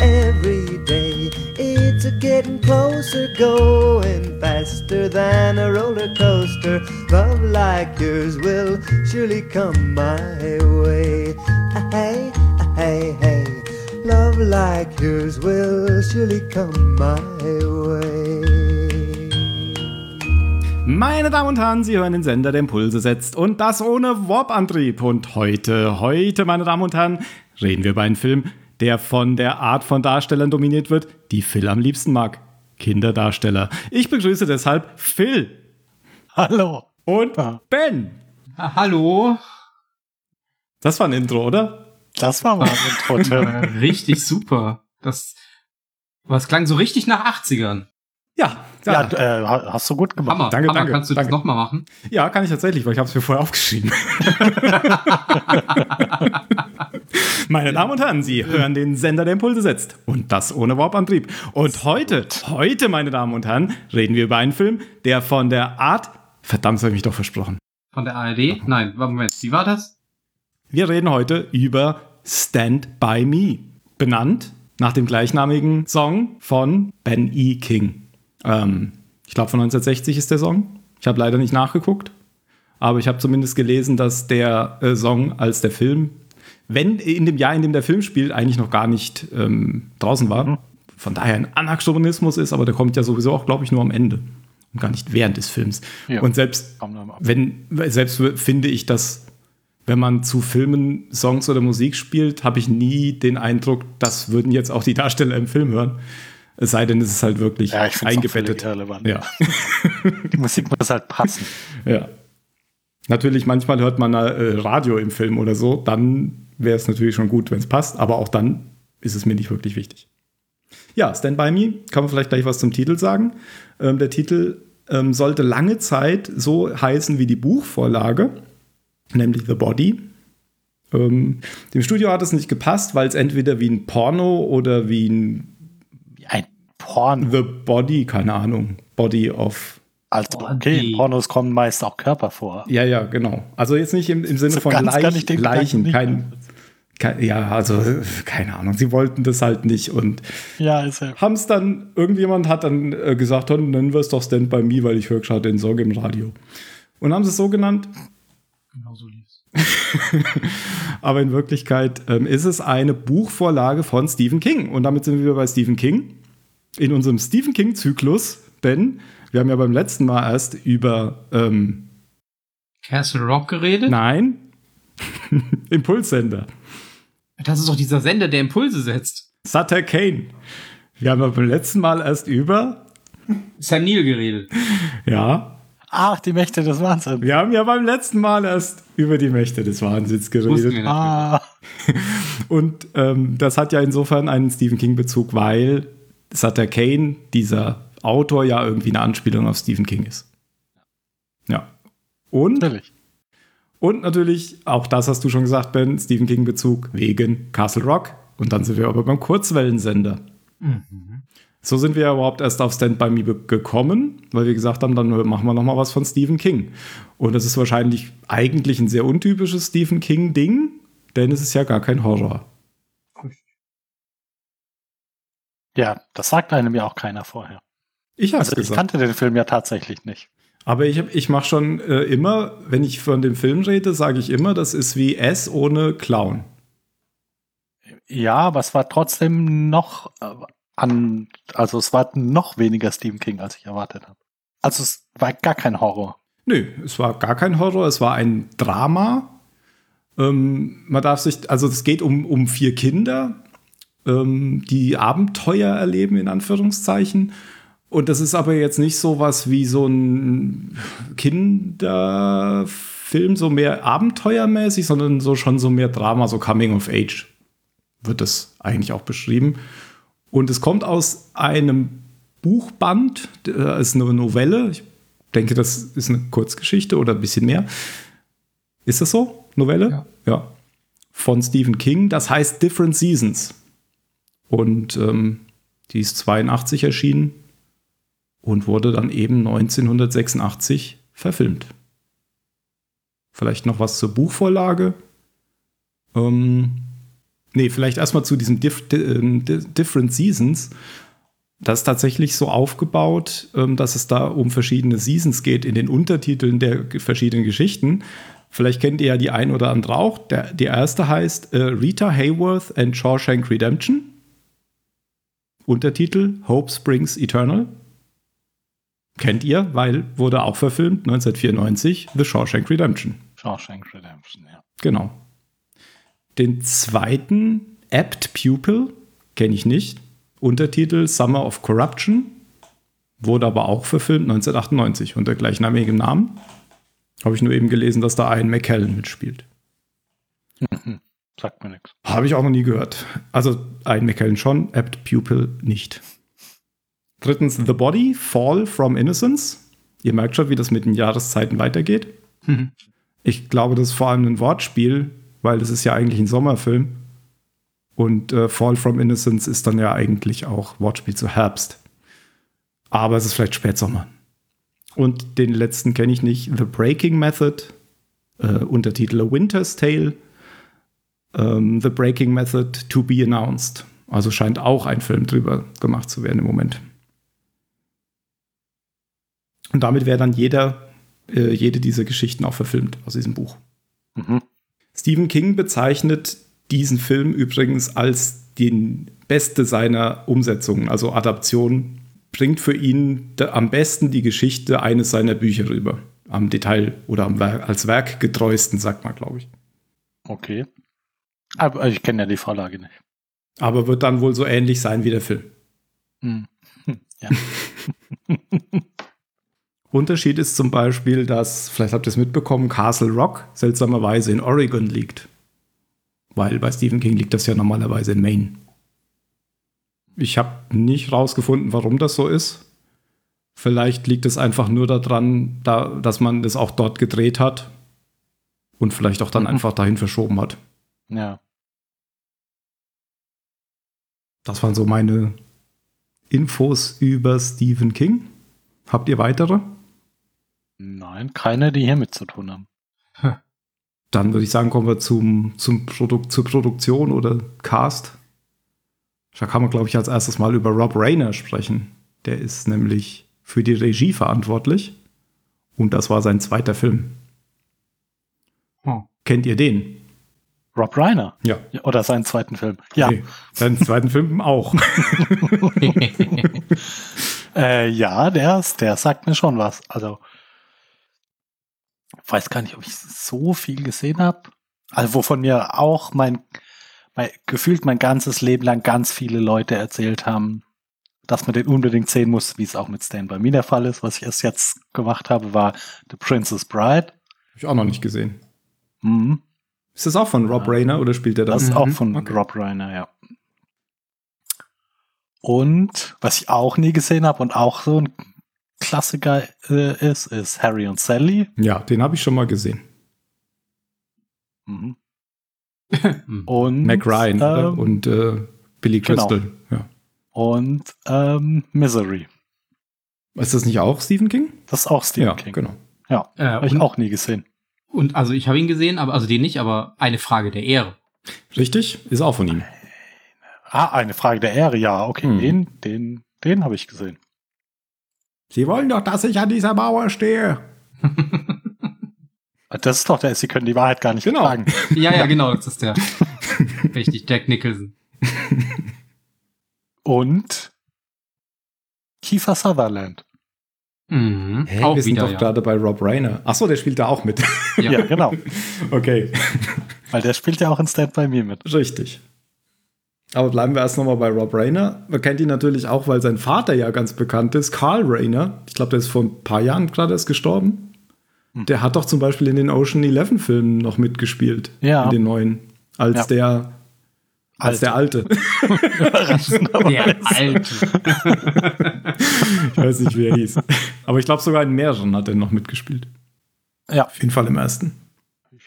every day. It's a getting closer, going faster than a roller coaster. Love like yours will surely come my way. Hey, hey, hey. Love like yours will surely come my way. Meine Damen und Herren, Sie hören den Sender, der Impulse setzt und das ohne Warp-Antrieb. Und heute, heute, meine Damen und Herren, reden wir über einen Film, der von der Art von Darstellern dominiert wird, die Phil am liebsten mag. Kinderdarsteller. Ich begrüße deshalb Phil. Hallo. Und Ben. Hallo. Das war ein Intro, oder? Das war mal ein Intro, richtig super. Das, was klang so richtig nach 80ern. Ja, Ja, äh, ha- hast du gut gemacht. Hammer. Danke, Hammer. danke, Kannst du danke. das nochmal machen? Ja, kann ich tatsächlich, weil ich habe es mir vorher aufgeschrieben. Meine Damen und Herren, Sie hören den Sender, der Impulse setzt. Und das ohne Warp-Antrieb. Und heute, heute, meine Damen und Herren, reden wir über einen Film, der von der Art... Verdammt, das habe ich mich doch versprochen. Von der ARD? Nein, Moment. Wie war das? Wir reden heute über Stand By Me. Benannt nach dem gleichnamigen Song von Ben E. King. Ähm, ich glaube, von 1960 ist der Song. Ich habe leider nicht nachgeguckt. Aber ich habe zumindest gelesen, dass der äh, Song als der Film, wenn in dem Jahr, in dem der Film spielt, eigentlich noch gar nicht ähm, draußen war. Von daher ein Anachronismus ist, aber der kommt ja sowieso auch, glaube ich, nur am Ende. Und gar nicht während des Films. Ja. Und selbst wenn, selbst finde ich, dass wenn man zu Filmen Songs oder Musik spielt, habe ich nie den Eindruck, das würden jetzt auch die Darsteller im Film hören. Es sei denn, es ist halt wirklich Ja, ich eingebettet. irrelevant. Ja. Die Musik muss halt passen. ja. Natürlich, manchmal hört man äh, Radio im Film oder so, dann wäre es natürlich schon gut, wenn es passt, aber auch dann ist es mir nicht wirklich wichtig. Ja, Stand By Me, kann man vielleicht gleich was zum Titel sagen. Ähm, der Titel ähm, sollte lange Zeit so heißen wie die Buchvorlage, nämlich The Body. Ähm, dem Studio hat es nicht gepasst, weil es entweder wie ein Porno oder wie ein ein Porno. The Body, keine Ahnung, Body of Also, Body. okay, in Pornos kommen meist auch Körper vor. Ja, ja, genau. Also jetzt nicht im, im Sinne So von ganz kann Leich, ich den Leichen, kein, kein, ja, also keine Ahnung. Sie wollten das halt nicht und Ja, haben es dann, irgendjemand hat dann äh, gesagt, dann nennen wir es doch Stand By Me, weil ich höre gerade den Song im Radio. Und haben sie es so genannt, Genau so lief's. aber in Wirklichkeit ähm, ist es eine Buchvorlage von Stephen King. Und damit sind wir bei Stephen King in unserem Stephen King-Zyklus, denn wir haben ja beim letzten Mal erst über ähm, Castle Rock geredet? Nein. Impulssender. Das ist doch dieser Sender, der Impulse setzt. Sutter Kane. Wir haben ja beim letzten Mal erst über. Sam Neill geredet. Ja. Ach, die Mächte des Wahnsinns. Wir haben ja beim letzten Mal erst über die Mächte des Wahnsinns geredet. Ah, Und ähm, das hat ja insofern einen Stephen King-Bezug, weil Sutter Kane, dieser Autor, ja irgendwie eine Anspielung auf Stephen King ist. Ja. Und natürlich. Und natürlich, auch das hast du schon gesagt, Ben, Stephen King-Bezug wegen Castle Rock. Und dann sind wir aber beim Kurzwellensender. So sind wir ja überhaupt erst auf Stand By Me gekommen, weil wir gesagt haben, dann machen wir noch mal was von Stephen King. Und das ist wahrscheinlich eigentlich ein sehr untypisches Stephen King-Ding, denn es ist ja gar kein Horror. Ja, das sagt einem ja auch keiner vorher. Ich habe es Also ich gesagt. kannte den Film ja tatsächlich nicht. Aber ich, hab- ich mache schon äh, immer, wenn ich von dem Film rede, sage ich immer, das ist wie S ohne Clown. Ja, aber es war trotzdem noch äh, an, also es war noch weniger Stephen King, als ich erwartet habe. Also es war gar kein Horror. Nö, es war gar kein Horror, es war ein Drama. Ähm, man darf sich, also es geht um, um vier Kinder, ähm, die Abenteuer erleben, in Anführungszeichen. Und das ist aber jetzt nicht so was wie so ein Kinderfilm, so mehr abenteuermäßig, sondern so schon so mehr Drama, so Coming of Age wird das eigentlich auch beschrieben. Und es kommt aus einem Buchband, das ist eine Novelle. Ich denke, das ist eine Kurzgeschichte oder ein bisschen mehr. Ist das so? Novelle? Ja. ja. Von Stephen King. Das heißt Different Seasons. Und ähm, die ist 82 erschienen und wurde dann eben 1986 verfilmt. Vielleicht noch was zur Buchvorlage. Ähm, Nee, vielleicht erstmal zu diesem Dif di di Different Seasons. Das ist tatsächlich so aufgebaut, ähm, dass es da um verschiedene Seasons geht in den Untertiteln der verschiedenen Geschichten. Vielleicht kennt ihr ja die ein oder andere auch. Der, die erste heißt äh, Rita Hayworth and Shawshank Redemption. Untertitel Hope Springs Eternal. Kennt ihr, weil wurde auch verfilmt 1994 The Shawshank Redemption. Shawshank Redemption, ja. Genau. Den zweiten Apt Pupil kenne ich nicht. Untertitel Summer of Corruption. Wurde aber auch verfilmt 1998 unter gleichnamigem Namen. Habe ich nur eben gelesen, dass da ein McKellen mitspielt. Sagt mir nichts. Habe ich auch noch nie gehört. Also ein McKellen schon, Apt Pupil nicht. Drittens The Body, Fall from Innocence. Ihr merkt schon, wie das mit den Jahreszeiten weitergeht. Mhm. Ich glaube, das ist vor allem ein Wortspiel, weil das ist ja eigentlich ein Sommerfilm. Und äh, Fall from Innocence ist dann ja eigentlich auch Wortspiel zu Herbst. Aber es ist vielleicht Spätsommer. Und den letzten kenne ich nicht. The Breaking Method, äh, Untertitel A Winter's Tale. Ähm, The Breaking Method to be announced. Also scheint auch ein Film drüber gemacht zu werden im Moment. Und damit wäre dann jeder, äh, jede dieser Geschichten auch verfilmt aus diesem Buch. Mhm. Stephen King bezeichnet diesen Film übrigens als den beste seiner Umsetzungen, also Adaption, bringt für ihn am besten die Geschichte eines seiner Bücher rüber. Am Detail oder am Werk, als werkgetreuesten, sagt man, glaube ich. Okay. Aber ich kenne ja die Vorlage nicht. Aber wird dann wohl so ähnlich sein wie der Film. Hm. Hm, Ja. Unterschied ist zum Beispiel, dass, vielleicht habt ihr es mitbekommen, Castle Rock seltsamerweise in Oregon liegt. Weil bei Stephen King liegt das ja normalerweise in Maine. Ich habe nicht rausgefunden, warum das so ist. Vielleicht liegt es einfach nur daran, da, dass man das auch dort gedreht hat und vielleicht auch dann Mhm. einfach dahin verschoben hat. Ja. Das waren so meine Infos über Stephen King. Habt ihr weitere? Nein, keine, die hiermit zu tun haben. Dann würde ich sagen, kommen wir zum, zum Produkt, zur Produktion oder Cast. Da kann man, glaube ich, als erstes mal über Rob Rayner sprechen. Der ist nämlich für die Regie verantwortlich. Und das war sein zweiter Film. Oh. Kennt ihr den? Rob Reiner. Ja. Oder seinen zweiten Film. Ja. Okay. Seinen zweiten Film auch. Äh, ja, der, der sagt mir schon was. Also, weiß gar nicht, ob ich so viel gesehen habe. Also, wovon mir auch mein, mein, gefühlt mein ganzes Leben lang ganz viele Leute erzählt haben, dass man den unbedingt sehen muss, wie es auch mit Stand By Me der Fall ist. Was ich erst jetzt gemacht habe, war The Princess Bride. Habe ich auch noch nicht gesehen. Mhm. Ist das auch von Rob Rayner oder spielt er Das das? ist auch Mhm, von okay. Rob Reiner, ja. Und was ich auch nie gesehen habe und auch so ein Klassiker äh, ist, ist Harry und Sally. Ja, den habe ich schon mal gesehen. Mhm. Hm. Und Mac Ryan ähm, und äh, Billy genau. Crystal. Ja. und ähm, Misery. Ist das nicht auch Stephen King? Das ist auch Stephen ja, King. genau. Ja, Äh, habe ich auch nie gesehen. Und also ich habe ihn gesehen, aber also den nicht, aber eine Frage der Ehre. Richtig? Ist auch von ihm. Ah, eine Frage der Ehre, ja, okay, Hm. den, den, den habe ich gesehen. Sie wollen doch, dass ich an dieser Mauer stehe. Das ist doch der, Sie können die Wahrheit gar nicht Genau. fragen. Ja, ja, genau, das ist der. Richtig, Jack Nicholson. Und Kiefer Sutherland. Mhm. Hä, Auch wir sind wieder, doch ja. gerade bei Rob Reiner. Ach so, der spielt da auch mit. Ja. Ja, genau. okay, Weil der spielt ja auch in Stand By Me mit. richtig. Aber bleiben wir erst nochmal bei Rob Reiner. Man kennt ihn natürlich auch, weil sein Vater ja ganz bekannt ist, Carl Reiner. Ich glaube, der ist vor ein paar Jahren gerade erst gestorben. Hm. Der hat doch zum Beispiel in den Ocean Eleven Filmen noch mitgespielt. Ja. In den neuen. Als Ja. der als der Alte. Der Alte. ich weiß nicht, wie er hieß. Aber ich glaube, sogar in mehreren hat er noch mitgespielt. Ja. Auf jeden Fall im ersten.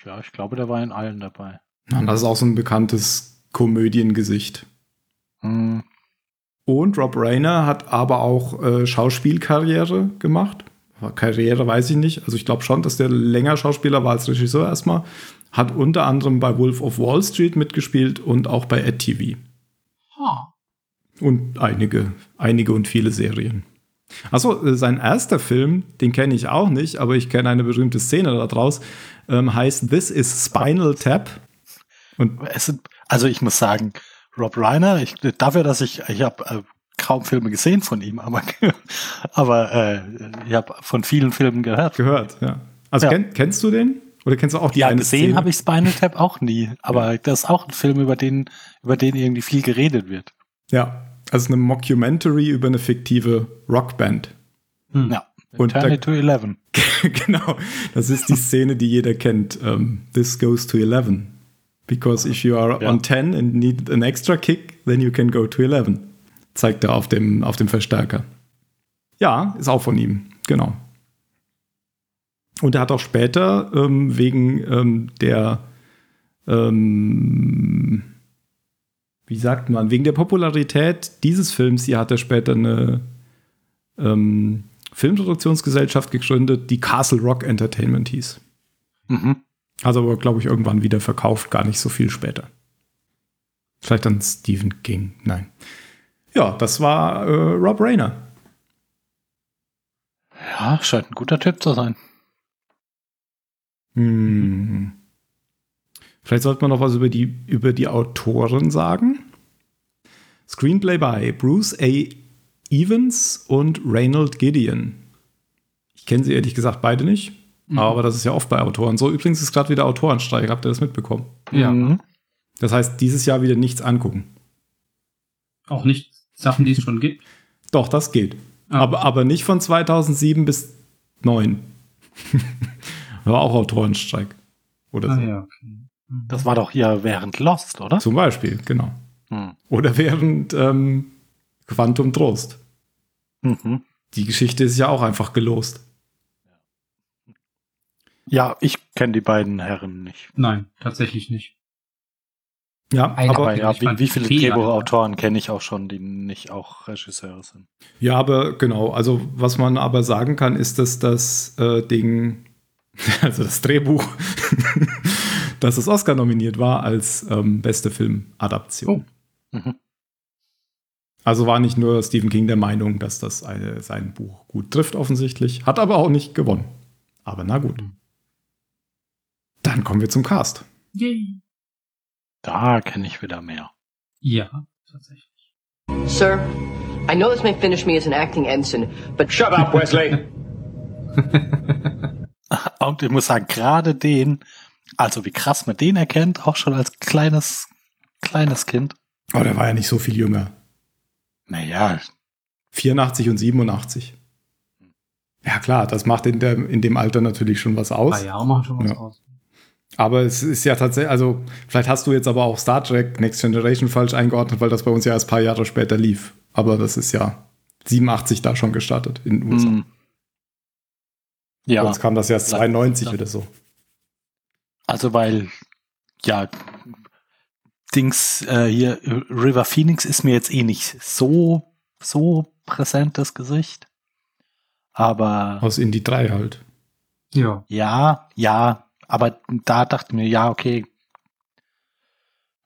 Ja, ich glaube, der war in allen dabei. Ja, das ist auch so ein bekanntes Komödiengesicht. Hm. Und Rob Reiner hat aber auch äh, Schauspielkarriere gemacht. Karriere weiß ich nicht. Also ich glaube schon, dass der länger Schauspieler war als Regisseur erstmal. Hat unter anderem bei Wolf of Wall Street mitgespielt und auch bei Ed TV. Ha. Und einige, einige und viele Serien. Achso, äh, sein erster Film, den kenne ich auch nicht, aber ich kenne eine berühmte Szene daraus, ähm, heißt This is Spinal Tap. Und sind, also ich muss sagen, Rob Reiner, ich, dafür, dass ich, ich habe äh, kaum Filme gesehen von ihm, aber, aber äh, ich habe von vielen Filmen gehört. gehört, ja. Also Ja. kenn, kennst du den? Oder kennst du auch die Ja, eine gesehen Szene? habe ich Spinal Tap auch nie, aber das ist auch ein Film, über den, über den irgendwie viel geredet wird. Ja, also eine Mockumentary über eine fiktive Rockband. Ja. Und Turn da- it to 11. genau, das ist die Szene, die jeder kennt. Ähm, This goes to 11. Because if you are Ja. on 10 and need an extra kick, then you can go to 11. Zeigt er auf dem, auf dem Verstärker. Ja, ist auch von ihm, genau. Und er hat auch später ähm, wegen ähm, der, ähm, wie sagt man, wegen der Popularität dieses Films hier hat er später eine ähm, Filmproduktionsgesellschaft gegründet, die Castle Rock Entertainment hieß. Mhm. Also aber, glaube ich, irgendwann wieder verkauft, gar nicht so viel später. Vielleicht dann Stephen King, nein. Ja, das war äh, Rob Rayner. Ja, scheint ein guter Typ zu sein. Hm. Vielleicht sollte man noch was über die, über die Autoren sagen. Screenplay bei Bruce A. Evans und Reynold Gideon. Ich kenne sie ehrlich gesagt beide nicht, aber das ist ja oft bei Autoren so. Übrigens ist gerade wieder Autorenstreik, habt ihr das mitbekommen? Ja. Mhm. Das heißt, dieses Jahr wieder nichts angucken. Auch nicht Sachen, die es schon gibt. Doch, das geht. Ah. Aber, aber nicht von 2007 bis 2009. War auch Autorenstreik. Oder so. Ah, ja, okay. Das war doch hier während Lost, oder? Zum Beispiel, genau. Hm. Oder während ähm, Quantum Trost. Mhm. Die Geschichte ist ja auch einfach gelost. Ja, ich kenne die beiden Herren nicht. Nein, tatsächlich nicht. Ja, Einer aber, Aber ja, wie, wie viele. Drehbuchautoren kenne ich auch schon, die nicht auch Regisseure sind? ja, aber genau. Also, was man aber sagen kann, ist, dass das äh, Ding, also das Drehbuch, dass es Oscar nominiert war als ähm, beste Filmadaption. Oh. Mhm. Also war nicht nur Stephen King der Meinung, dass das eine, sein Buch gut trifft, offensichtlich. Hat aber auch nicht gewonnen. Aber na gut. Dann kommen wir zum Cast. Yay. Da kenne ich wieder mehr. Ja, tatsächlich. Sir, I know this may finish me as an acting ensign, but Shut up, Wesley. Und ich muss sagen, gerade den, also wie krass man den erkennt, auch schon als kleines, kleines Kind. Aber der war ja nicht so viel jünger. Naja, 84 und 87. Ja, klar, das macht in, der, in dem Alter natürlich schon was aus. Drei Jahre machen schon was Ja. aus. Aber es ist ja tatsächlich, also vielleicht hast du jetzt aber auch Star Trek Next Generation falsch eingeordnet, weil das bei uns ja erst ein paar Jahre später lief. Aber das ist ja 87 da schon gestartet in den USA. hm. Ja, uns kam das ja erst 92 Ja. oder so. also weil, ja, Dings, äh, hier, River Phoenix ist mir jetzt eh nicht so, so präsentes Gesicht. Aber Aus Indie 3 halt. Ja. Ja, ja, aber da dachte ich mir, ja, okay,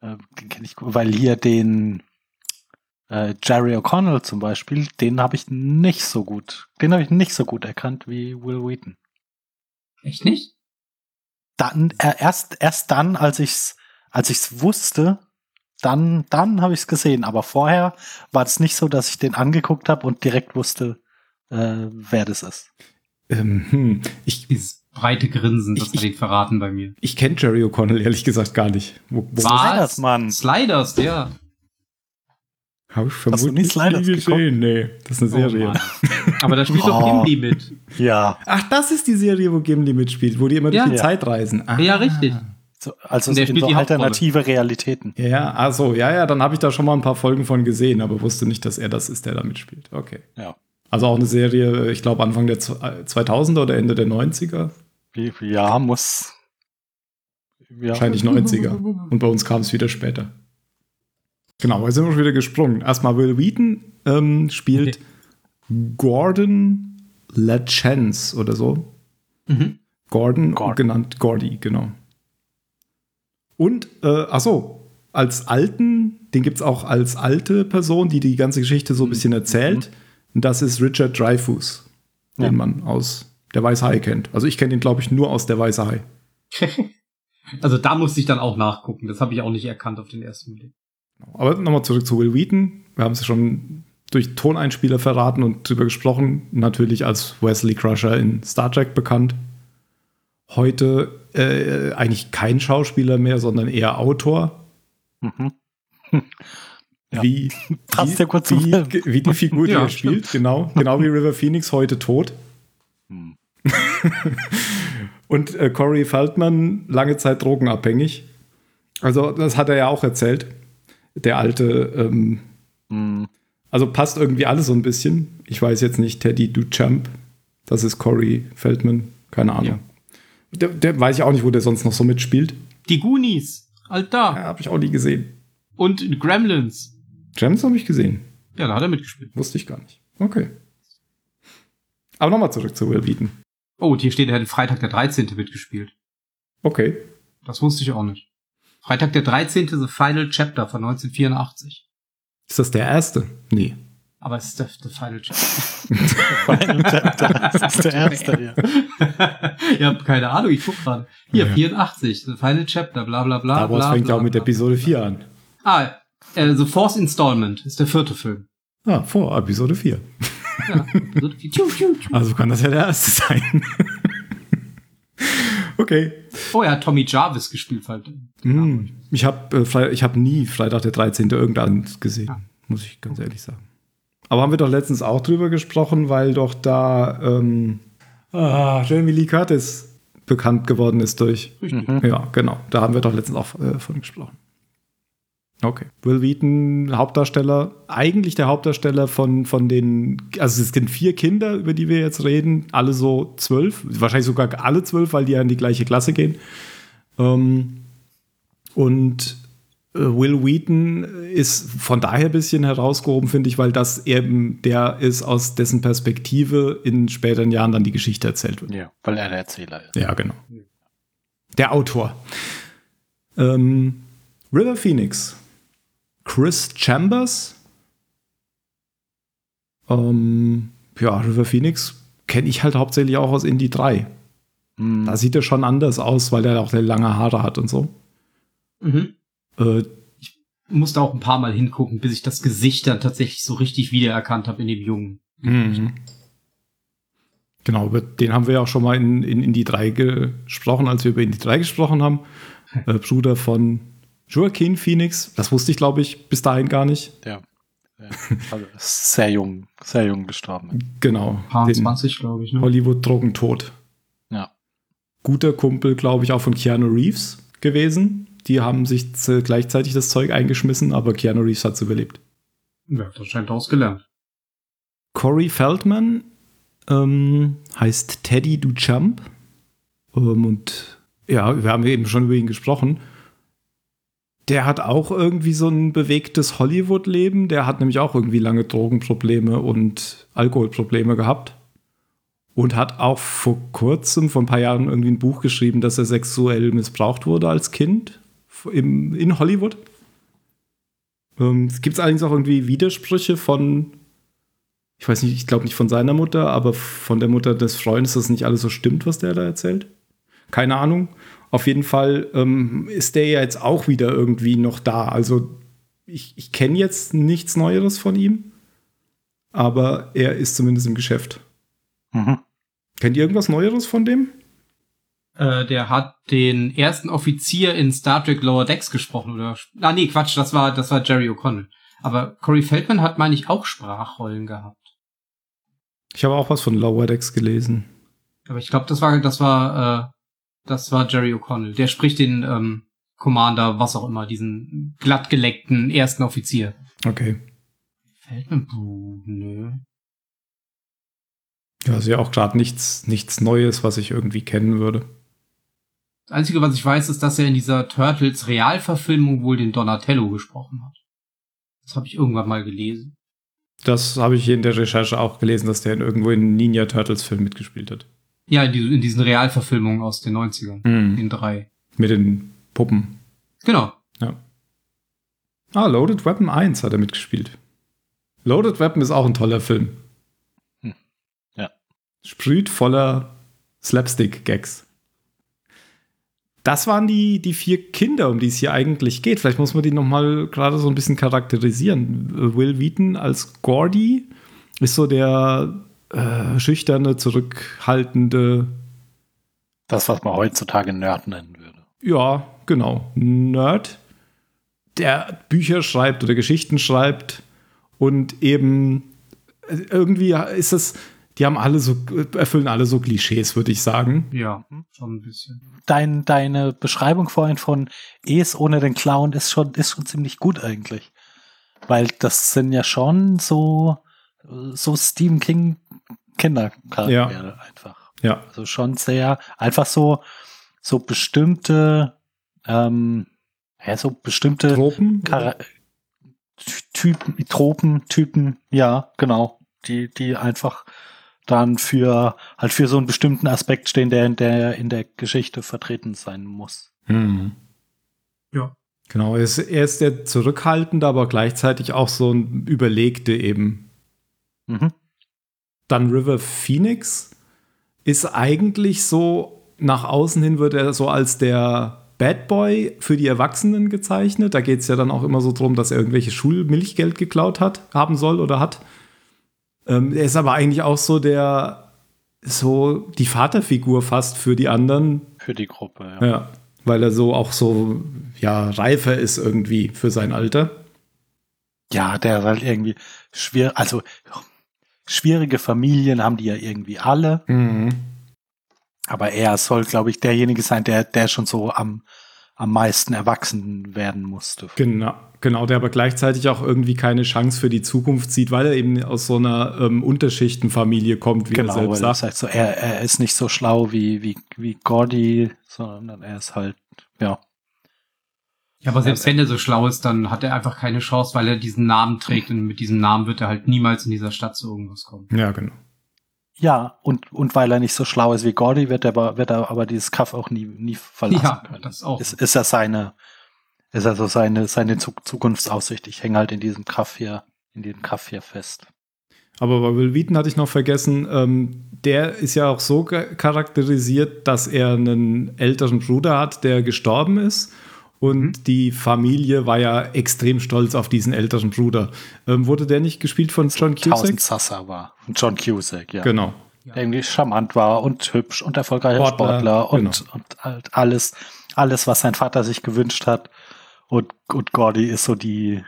äh, den kenne ich, gut, weil hier den äh, Jerry O'Connell zum Beispiel, den habe ich nicht so gut, den habe ich nicht so gut erkannt wie Will Wheaton. Echt nicht? Dann äh, erst erst dann, als ich's als ich's wusste, dann dann habe ich's gesehen, aber vorher war es nicht so, dass ich den angeguckt habe und direkt wusste, äh, wer das ist. Ähm, hm, ich Dieses breite Grinsen, das Ich- hat den verraten bei mir. ich kenne Jerry O'Connell ehrlich gesagt gar nicht. Wo, wo Sliders, Mann. Sliders, ja. Habe ich Hast du vermutlich nie gesehen? Nee, das ist eine Oh, Serie. Mann. Aber da spielt doch Oh. Gimli mit. Ja, Ach, das ist die Serie, wo Gimli mitspielt, wo die immer Ja. durch die Ja. Zeit reisen. Ah. Ja, richtig. so, also in spielt so alternative Realitäten. Ja, also ja, ja, dann habe ich da schon mal ein paar Folgen von gesehen, aber wusste nicht, dass er das ist, der da mitspielt. Okay. Ja. Also auch eine Serie, ich glaube Anfang der Z- äh, 2000er oder Ende der 90er. Wie- Ja, muss. Ja. Wahrscheinlich 90er. Und bei uns kam es wieder später. Genau, jetzt sind wir schon wieder gesprungen. Erstmal Will Wheaton ähm, spielt Gordon LaChance oder so. Mhm. Gordon, Gordon. genannt Gordy, genau. Und, äh, ach so, als alten, den gibt es auch als alte Person, die die ganze Geschichte so ein bisschen erzählt. Und das ist Richard Dreyfuss, den Ja. man aus der Weiße Hai kennt. Also ich kenne den, glaube ich, nur aus der Weiße Hai. Also da musste ich dann auch nachgucken. Das habe ich auch nicht erkannt auf den ersten Blick. Aber nochmal zurück zu Will Wheaton. Wir haben es schon durch Toneinspieler verraten und drüber gesprochen. Natürlich als Wesley Crusher in Star Trek bekannt. Heute äh, eigentlich kein Schauspieler mehr, sondern eher Autor. Mhm. Ja. Wie, Passt wie, ja zum wie, wie die Figur, die Ja, er spielt. Genau, genau wie River Phoenix heute tot. Hm. Und äh, Corey Feldman lange Zeit drogenabhängig. Also, das hat er ja auch erzählt. Der alte, ähm, Hm. also passt irgendwie alles so ein bisschen. Ich weiß jetzt nicht, Teddy Duchamp, das ist Corey Feldman, keine Ahnung. Der, der weiß ich auch nicht, wo der sonst noch so mitspielt. Die Goonies. Alter. Ja, habe ich auch nie gesehen. Und Gremlins. Gems habe ich gesehen. Ja, da hat er mitgespielt. Wusste ich gar nicht. Okay. Aber nochmal zurück zu Will Wheaton. Oh, und hier steht, er hat Freitag der 13. mitgespielt. Okay. Das wusste ich auch nicht. Freitag der 13. The Final Chapter von 1984. Ist das der erste? Nee. Aber es ist der, der Final Chapter. Final Chapter. Das ist der erste hier. ich habe keine Ahnung, ich guck gerade. Hier, Ja. 84, The Final Chapter, bla bla bla. Star Wars bla, fängt ja auch mit. Episode 4 an. Ah, äh, The Fourth Installment ist der vierte Film. Ah, vor Episode 4. Ja, Episode vier. Tschu, tschu, tschu. Also kann das ja der erste sein. Okay. Oh, er hat Tommy Jarvis gespielt. Halt. Hm. Ich habe äh, ich hab nie Freitag der 13. irgendwann gesehen, Ah. muss ich ganz ehrlich sagen. Aber haben wir doch letztens auch drüber gesprochen, weil doch da ähm, ah, Jamie Lee Curtis bekannt geworden ist durch. Richtig. Ja, genau. Da haben wir doch letztens auch äh, von gesprochen. Okay. Will Wheaton, Hauptdarsteller, eigentlich der Hauptdarsteller von, von den, also es sind vier Kinder, über die wir jetzt reden, alle so zwölf, wahrscheinlich sogar alle zwölf, weil die ja in die gleiche Klasse gehen. Ähm, und äh, Will Wheaton ist von daher ein bisschen herausgehoben, finde ich, weil das eben der ist, aus dessen Perspektive in späteren Jahren dann die Geschichte erzählt wird. Ja, weil er der Erzähler ist. Ja, genau. Der Autor. Ähm, River Phoenix. Chris Chambers. Ähm, ja, River Phoenix kenne ich halt hauptsächlich auch aus Indie 3. Hm. Da sieht er schon anders aus, weil er auch sehr lange Haare hat und so. Mhm. Äh, Musste auch ein paar Mal hingucken, bis ich das Gesicht dann tatsächlich so richtig wiedererkannt habe in dem Jungen. Genau, über den haben wir ja auch schon mal in, in Indie 3 gesprochen, als wir über Indie 3 gesprochen haben. Äh, Bruder von Joaquin Phoenix. Das wusste ich, glaube ich, bis dahin gar nicht. Ja. Ja. Also sehr jung, sehr jung gestorben. Genau. Paar den 20, glaube ich. Ne? Hollywood-Drogentod. Ja. Guter Kumpel, glaube ich, auch von Keanu Reeves gewesen. Die haben sich gleichzeitig das Zeug eingeschmissen, aber Keanu Reeves hat es überlebt. Ja, das scheint ausgelernt. Corey Feldman ähm, heißt Teddy Duchamp. Ähm, und ja, wir haben eben schon über ihn gesprochen. Der hat auch irgendwie so ein bewegtes Hollywood-Leben. Der hat nämlich auch irgendwie lange Drogenprobleme und Alkoholprobleme gehabt. Und hat auch vor kurzem, vor ein paar Jahren, irgendwie ein Buch geschrieben, dass er sexuell missbraucht wurde als Kind im, in Hollywood. Ähm, es gibt allerdings auch irgendwie Widersprüche von ich weiß nicht, ich glaube nicht von seiner Mutter, aber von der Mutter des Freundes, dass nicht alles so stimmt, was der da erzählt. Keine Ahnung. Auf jeden Fall ähm, ist der ja jetzt auch wieder irgendwie noch da. Also ich, ich kenne jetzt nichts Neueres von ihm, aber er ist zumindest im Geschäft. Mhm. Kennt ihr irgendwas Neueres von dem? Äh, der hat den ersten Offizier in Star Trek Lower Decks gesprochen, oder? Ah, nee, Quatsch, das war, das war Jerry O'Connell. Aber Corey Feldman hat, meine ich, auch Sprachrollen gehabt. Ich habe auch was von Lower Decks gelesen. Aber ich glaube, das war, das war, äh, das war Jerry O'Connell. Der spricht den ähm, Commander, was auch immer, diesen glattgeleckten ersten Offizier. Okay. Feldman, puh, nö. Ja, ist ja auch gerade nichts, nichts Neues, was ich irgendwie kennen würde. Das Einzige, was ich weiß, ist, dass er in dieser Turtles Realverfilmung wohl den Donatello gesprochen hat. Das habe ich irgendwann mal gelesen. Das habe ich hier in der Recherche auch gelesen, dass der in irgendwo in Ninja Turtles Film mitgespielt hat. Ja, in, die, in diesen Realverfilmungen aus den 90ern. Mhm. In drei. Mit den Puppen. Genau. Ja. Ah, Loaded Weapon 1 hat er mitgespielt. Loaded Weapon ist auch ein toller Film. Hm. Ja. Sprüht voller Slapstick-Gags. Das waren die, die vier Kinder, um die es hier eigentlich geht. Vielleicht muss man die noch mal gerade so ein bisschen charakterisieren. Will Wheaton als Gordy ist so der äh, schüchterne, zurückhaltende, Das, was man heutzutage Nerd nennen würde. ja, genau, Nerd, der Bücher schreibt oder Geschichten schreibt und eben äh, irgendwie ist es, die haben alle so, erfüllen alle so Klischees, würde ich sagen. Ja, schon ein bisschen. Dein, deine Beschreibung vorhin von Es ohne den Clown ist schon, ist schon ziemlich gut eigentlich. Weil das sind ja schon so, so Stephen King Kindercharaktere einfach. Ja. Also schon sehr, einfach so, so bestimmte, ähm, ja, so bestimmte Tropen? Chara Typen, Tropen, Typen, ja, genau, die, die einfach dann für, halt für so einen bestimmten Aspekt stehen, der in der, in der Geschichte vertreten sein muss. Mhm. Ja. Genau, er ist, er ist der Zurückhaltende, aber gleichzeitig auch so ein Überlegte eben. Mhm. Dann River Phoenix ist eigentlich so, nach außen hin wird er so als der Bad Boy für die Erwachsenen gezeichnet. Da geht es ja dann auch immer so drum, dass er irgendwelche Schulmilchgeld geklaut hat, haben soll oder hat. Ähm, er ist aber eigentlich auch so der, so die Vaterfigur fast für die anderen, Für die Gruppe, ja. ja, weil er so auch so, ja, reifer ist irgendwie für sein Alter. Ja, der ist halt irgendwie schwer, also schwierige Familien haben die ja irgendwie alle, aber er soll, glaube ich, derjenige sein, der, der schon so am, am meisten erwachsen werden musste. Genau, genau, der aber gleichzeitig auch irgendwie keine Chance für die Zukunft sieht, weil er eben aus so einer ähm, Unterschichtenfamilie kommt, wie Genau, er selbst er sagt. ist halt so, er, er ist nicht so schlau wie, wie, wie Gordy, sondern er ist halt, ja. Ja, aber selbst wenn er so schlau ist, dann hat er einfach keine Chance, weil er diesen Namen trägt und mit diesem Namen wird er halt niemals in dieser Stadt zu irgendwas kommen. Ja, genau. Ja, und, und weil er nicht so schlau ist wie Gordy, wird er aber, wird er aber dieses Kaff auch nie, nie verlassen Ja, können. das auch. Ist, ist er seine, ist er so seine, seine Zu- Zukunftsaussicht. Ich hänge halt in diesem Kaff hier, in diesem Kaff hier fest. Aber bei Will Wheaton hatte ich noch vergessen, ähm, der ist ja auch so charakterisiert, dass er einen älteren Bruder hat, der gestorben ist. Und Mhm. die Familie war ja extrem stolz auf diesen älteren Bruder. Ähm, wurde der nicht gespielt von John Tausend Cusack? Sassa war. John Cusack, ja. Genau. Der irgendwie charmant war und hübsch und erfolgreicher Sportler, Sportler, und, genau. und halt alles, alles, was sein Vater sich gewünscht hat. Und, und Gordy ist so die,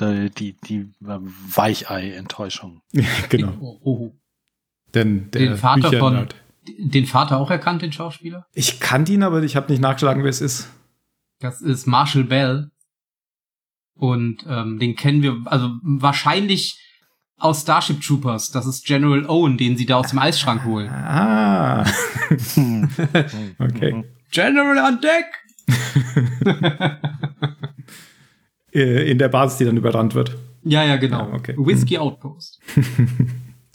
die, die, die Weichei-Enttäuschung. genau. Oh, oh, oh. Denn der Den Vater von, Büchernerd. den Vater auch erkannt, den Schauspieler? Ich kannte ihn, aber ich habe nicht nachgeschlagen, wer es ist. Das ist Marshall Bell. Und ähm, den kennen wir, also wahrscheinlich aus Starship Troopers. Das ist General Owen, den sie da aus dem Eisschrank holen. Ah. okay. General on Deck! Äh, In der Basis, die dann überrannt wird. Ja, ja, genau. Ja, okay. Whiskey Outpost.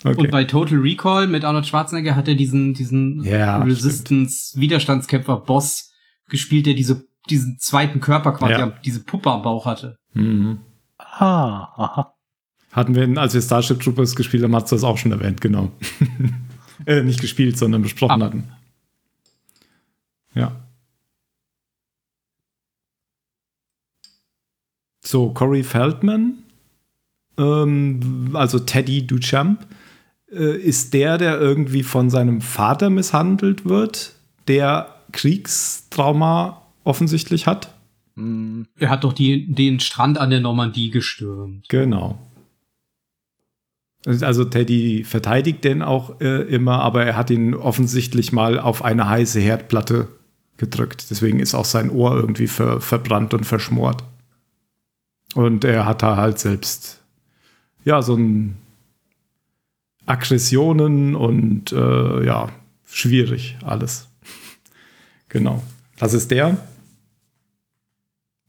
Okay. Und bei Total Recall mit Arnold Schwarzenegger hat er diesen, diesen Ja, Resistance-Widerstandskämpfer-Boss gespielt, der diese, diesen zweiten Körper quasi, Ja. diese Puppe am Bauch hatte. mhm. Ah, aha. Hatten wir, als wir Starship Troopers gespielt haben, hast du das auch schon erwähnt, genau. äh, nicht gespielt, sondern besprochen Aber- hatten. Ja. So, Corey Feldman, ähm, also Teddy Duchamp, äh, ist der, der irgendwie von seinem Vater misshandelt wird, der Kriegstrauma offensichtlich hat. Hm, Er hat doch die, den Strand an der Normandie gestürmt. Genau. Also Teddy verteidigt den auch äh, immer, aber er hat ihn offensichtlich mal auf eine heiße Herdplatte gedrückt. Deswegen ist auch sein Ohr irgendwie ver verbrannt und verschmort. Und er hat da halt selbst ja so ein Aggressionen und äh, ja schwierig alles. genau. Das ist der.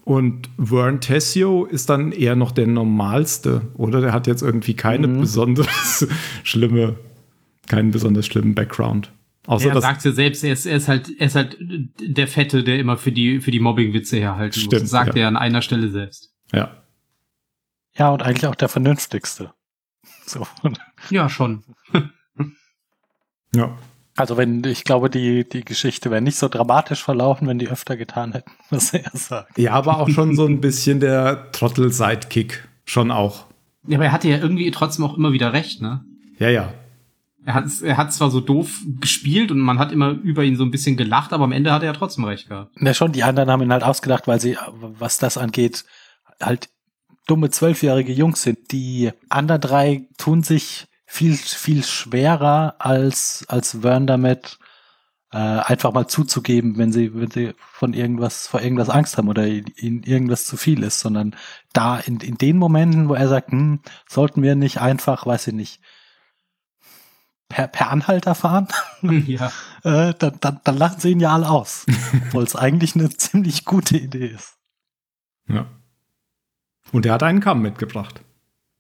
Und Vern Tessio ist dann eher noch der normalste, oder? Der hat jetzt irgendwie keine Mhm. besonders schlimme, keinen besonders schlimmen Background. Außer er sagt ja selbst, er ist, er ist halt, er ist halt der Fette, der immer für die, für die Mobbing-Witze herhalten muss. Stimmt, Das sagt ja. er an einer Stelle selbst. ja. Ja, und eigentlich auch der vernünftigste. So. Ja, schon. Ja. Also wenn, ich glaube, die, die Geschichte wäre nicht so dramatisch verlaufen, wenn die öfter getan hätten, was er sagt. Ja, aber auch schon so ein bisschen der Trottel-Sidekick. Schon auch. Ja, aber er hatte ja irgendwie trotzdem auch immer wieder recht, ne? Ja, ja. Er hat, er hat zwar so doof gespielt und man hat immer über ihn so ein bisschen gelacht, aber am Ende hat er ja trotzdem recht gehabt. Ja, schon, die anderen haben ihn halt ausgedacht, weil sie, was das angeht, halt dumme zwölfjährige Jungs sind. Die anderen drei tun sich viel, viel schwerer als, als Vern damit, äh, einfach mal zuzugeben, wenn sie, wenn sie von irgendwas, vor irgendwas Angst haben oder ihnen irgendwas zu viel ist, sondern da in, in den Momenten, wo er sagt, hm, sollten wir nicht einfach, weiß ich nicht, per, per Anhalter fahren? ja. äh, dann, dann, dann lachen sie ihn ja alle aus. Obwohl es eigentlich eine ziemlich gute Idee ist. ja. Und er hat einen Kamm mitgebracht.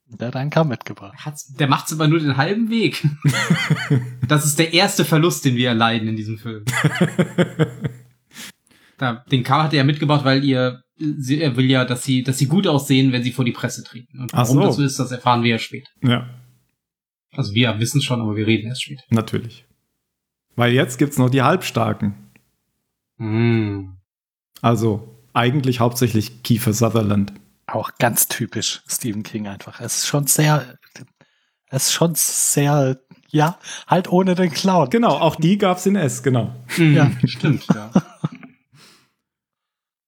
Der hat einen Kamm mitgebracht. Hat's, der macht's aber nur den halben Weg. das ist der erste Verlust, den wir erleiden in diesem Film. Da, den Karl hat er ja mitgebracht, weil ihr, sie, er will ja, dass sie, dass sie gut aussehen, wenn sie vor die Presse treten. Und warum so. das so ist, das erfahren wir ja später. Ja, Also wir wissen schon, aber wir reden erst später. natürlich. Weil jetzt gibt's noch die Halbstarken. Mm. Also eigentlich hauptsächlich Kiefer Sutherland. Auch ganz typisch Stephen King einfach. Es ist schon sehr, es ist schon sehr, ja, halt ohne den Clown. Genau, auch die gab's in S, genau. Ja. stimmt. Ja.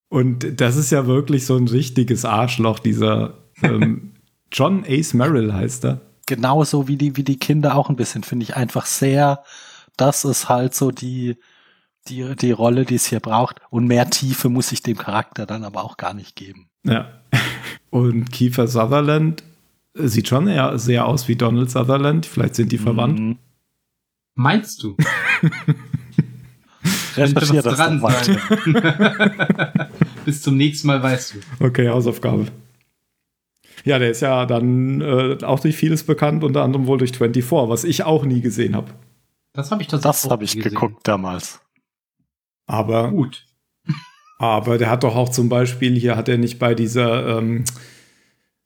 Und das ist ja wirklich so ein richtiges Arschloch, dieser ähm, John Ace Merrill heißt er. Genauso wie die, wie die Kinder auch ein bisschen, finde ich einfach sehr, das ist halt so die, die, die Rolle, die es hier braucht. Und mehr Tiefe muss ich dem Charakter dann aber auch gar nicht geben. Ja. Und Kiefer Sutherland sieht schon eher sehr aus wie Donald Sutherland. Vielleicht sind die verwandt. Mhm. Meinst du? Recherchier Könnte das mal. sein. Bis zum nächsten Mal weißt du. Okay, Hausaufgabe. Ja, der ist ja dann äh, auch durch vieles bekannt, unter anderem wohl durch 24, was ich auch nie gesehen habe. Das habe ich tatsächlich Das habe ich gesehen. geguckt damals. Aber, Gut. Aber der hat doch auch zum Beispiel, hier hat er nicht bei dieser ähm,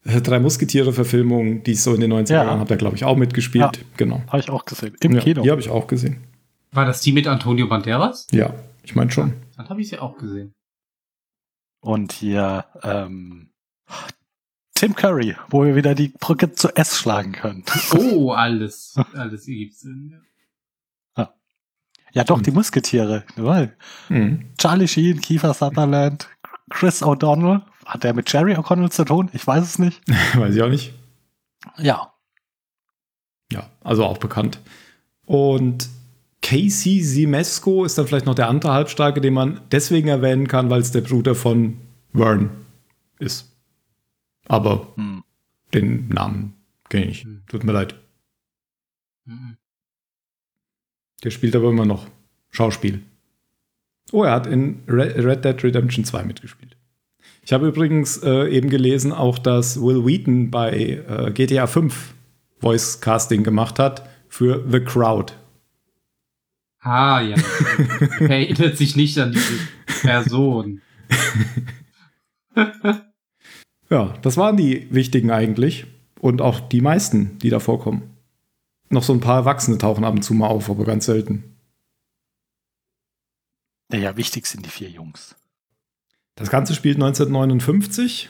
Drei Musketiere-Verfilmung, die es so in den 90er Ja. Jahren hat er, glaube ich, auch mitgespielt. Ja. Genau. Habe ich auch gesehen. Im ja, Kino. Die habe ich auch gesehen. War das die mit Antonio Banderas? Ja, ich meine schon. Dann habe ich sie auch gesehen. Und hier ähm, Tim Curry, wo wir wieder die Brücke zu S schlagen können. Oh, alles. Alles ergibt Sinn. Ja, doch, Hm. die Musketiere. Jawohl. Mhm. Charlie Sheen, Kiefer Sutherland, Chris O'Donnell. Hat der mit Jerry O'Connell zu tun? Ich weiß es nicht. Weiß ich auch nicht. Ja. Ja, also auch bekannt. Und Casey Simesco ist dann vielleicht noch der andere Halbstarke, den man deswegen erwähnen kann, weil es der Bruder von Vern ist. Aber Hm. den Namen kenne ich nicht. Tut mir leid. Mhm. Der spielt aber immer noch Schauspiel. Oh, er hat in Red Dead Redemption 2 mitgespielt. Ich habe übrigens äh, eben gelesen, auch dass Will Wheaton bei äh, GTA 5 Voice Casting gemacht hat für The Crowd. Ah, ja. Er erinnert sich nicht an diese Person. Ja, das waren die wichtigen eigentlich. Und auch die meisten, die da vorkommen. Noch so ein paar Erwachsene tauchen ab und zu mal auf, aber ganz selten. Naja, wichtig sind die vier Jungs. Das Ganze spielt 1959.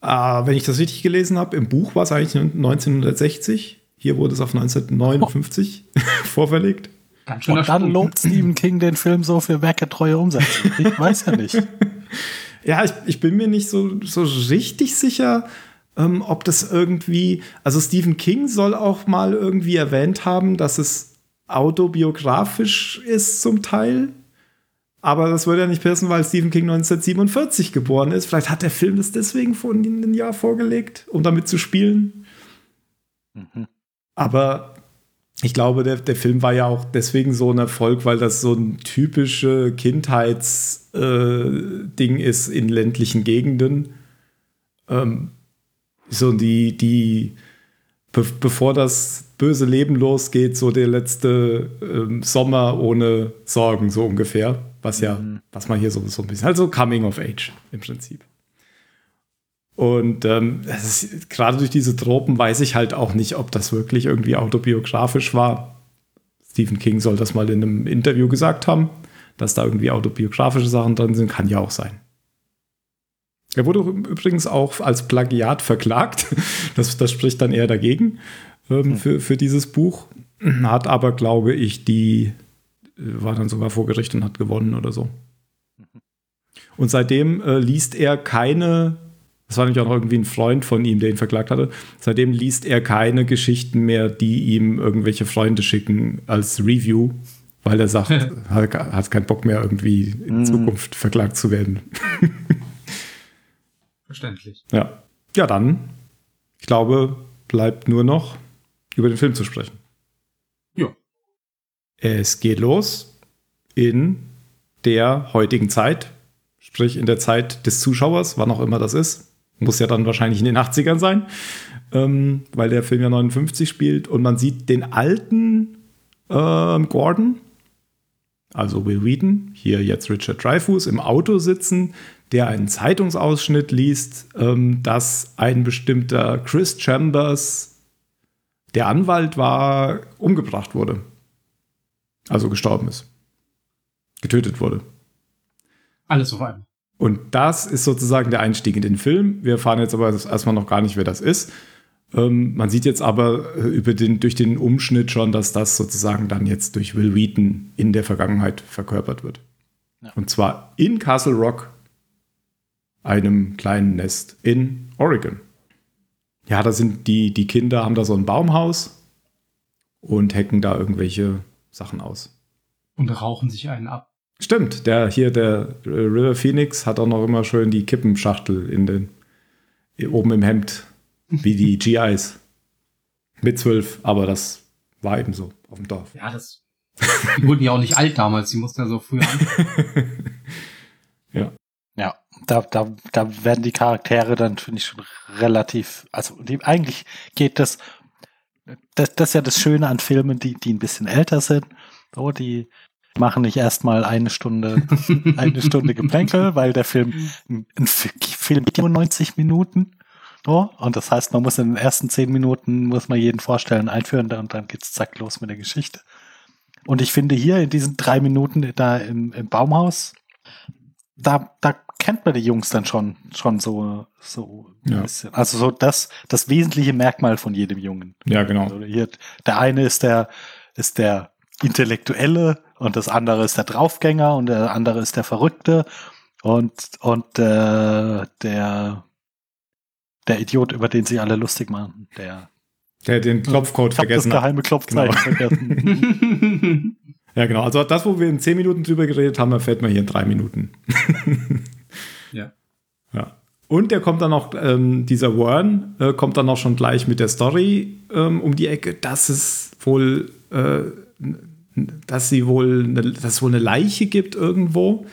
Ah, wenn ich das richtig gelesen habe, im Buch war es eigentlich 1960. Hier wurde es auf 1959 vorverlegt. Ganz Und dann Sprung. lobt Stephen King den Film so für werketreue Umsetzung. Ich weiß ja nicht. Ja, ich, ich bin mir nicht so, so richtig sicher, ähm, ob das irgendwie. Also, Stephen King soll auch mal irgendwie erwähnt haben, dass es autobiografisch ist zum Teil. Aber das würde ja nicht passen, weil Stephen King 1947 geboren ist. Vielleicht hat der Film das deswegen vor ein Jahr vorgelegt, um damit zu spielen. Mhm. Aber ich glaube, der, der Film war ja auch deswegen so ein Erfolg, weil das so ein typische Kindheitsding äh, ist in ländlichen Gegenden. Ähm, so die, die, be bevor das böse Leben losgeht, so der letzte ähm, Sommer ohne Sorgen, so ungefähr. Was ja, mhm. was man hier so, so ein bisschen, also Coming of Age im Prinzip. Und ähm, gerade durch diese Tropen weiß ich halt auch nicht, ob das wirklich irgendwie autobiografisch war. Stephen King soll das mal in einem Interview gesagt haben, dass da irgendwie autobiografische Sachen drin sind, kann ja auch sein. Er wurde übrigens auch als Plagiat verklagt. Das, das spricht dann eher dagegen ähm, hm. für, für dieses Buch. Hat aber, glaube ich, die war dann sogar vor Gericht und hat gewonnen oder so. Und seitdem äh, liest er keine das war nämlich auch noch irgendwie ein Freund von ihm, der ihn verklagt hatte. Seitdem liest er keine Geschichten mehr, die ihm irgendwelche Freunde schicken als Review, weil er sagt, hat, hat keinen Bock mehr irgendwie in mm. Zukunft verklagt zu werden. Verständlich. Ja. Ja, dann, ich glaube, bleibt nur noch über den Film zu sprechen. Ja. Es geht los in der heutigen Zeit, sprich in der Zeit des Zuschauers, wann auch immer das ist. Muss ja dann wahrscheinlich in den 80ern sein, ähm, weil der Film ja 59 spielt. Und man sieht den alten ähm, Gordon, also Will Wheaton, hier jetzt Richard Dreyfuss, im Auto sitzen, der einen Zeitungsausschnitt liest, ähm, dass ein bestimmter Chris Chambers, der Anwalt war, umgebracht wurde. Also gestorben ist. Getötet wurde. Alles auf einmal. Und das ist sozusagen der Einstieg in den Film. Wir erfahren jetzt aber erstmal noch gar nicht, wer das ist. Ähm, man sieht jetzt aber äh, über den, durch den Umschnitt schon, dass das sozusagen dann jetzt durch Will Wheaton in der Vergangenheit verkörpert wird. Ja. Und zwar in Castle Rock, einem kleinen Nest in Oregon. Ja, da sind die, die Kinder, haben da so ein Baumhaus und hacken da irgendwelche Sachen aus. Und rauchen sich einen ab. Stimmt, der hier, der River Phoenix, hat auch noch immer schön die Kippenschachtel in den, oben im Hemd, wie die GIs. Mit zwölf, aber das war eben so auf dem Dorf. Ja, das. Die wurden ja auch nicht alt damals, die mussten ja so früh an. da, da, da werden die Charaktere dann, finde ich, schon relativ, also die, eigentlich geht das, das, das ist ja das Schöne an Filmen, die, die ein bisschen älter sind. So, die, machen nicht erstmal eine Stunde, eine Stunde Geplänkel, weil der Film, ein Film 90 Minuten. So, und das heißt, man muss in den ersten zehn Minuten, muss man jeden vorstellen, einführen und dann geht's zack los mit der Geschichte. Und ich finde hier in diesen drei Minuten da im, im Baumhaus, da, da kennt man die Jungs dann schon, schon so, so ein ja. bisschen. Also so das, das wesentliche Merkmal von jedem Jungen. Ja, genau. Also hier, der eine ist der, ist der Intellektuelle und das andere ist der Draufgänger und der andere ist der Verrückte und, und äh, der, der Idiot, über den sie alle lustig machen, der der den Klopfcode vergessen das geheime Klopfzeichen genau. vergessen. ja, genau. Also das, wo wir in zehn Minuten drüber geredet haben, erfährt man hier in drei Minuten. Und der kommt dann noch, ähm, dieser Warren äh, kommt dann auch schon gleich mit der Story ähm, um die Ecke, dass es wohl äh, dass sie wohl, eine, dass es wohl eine Leiche gibt irgendwo.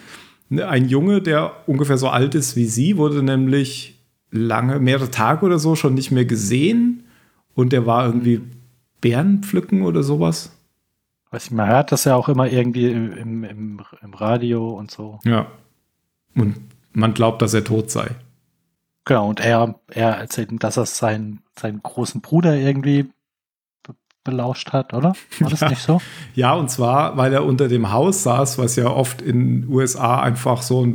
Ein Junge, der ungefähr so alt ist wie sie, wurde nämlich lange, mehrere Tage oder so schon nicht mehr gesehen. Und der war irgendwie Bären pflücken oder sowas. Was ich mal hört, das ja auch immer irgendwie im, im, im Radio und so. Ja. Und man glaubt, dass er tot sei. Genau, und er, er erzählt, dass er seinen, seinen großen Bruder irgendwie belauscht hat, oder? War das ja. nicht so? Ja, und zwar, weil er unter dem Haus saß, was ja oft in USA einfach so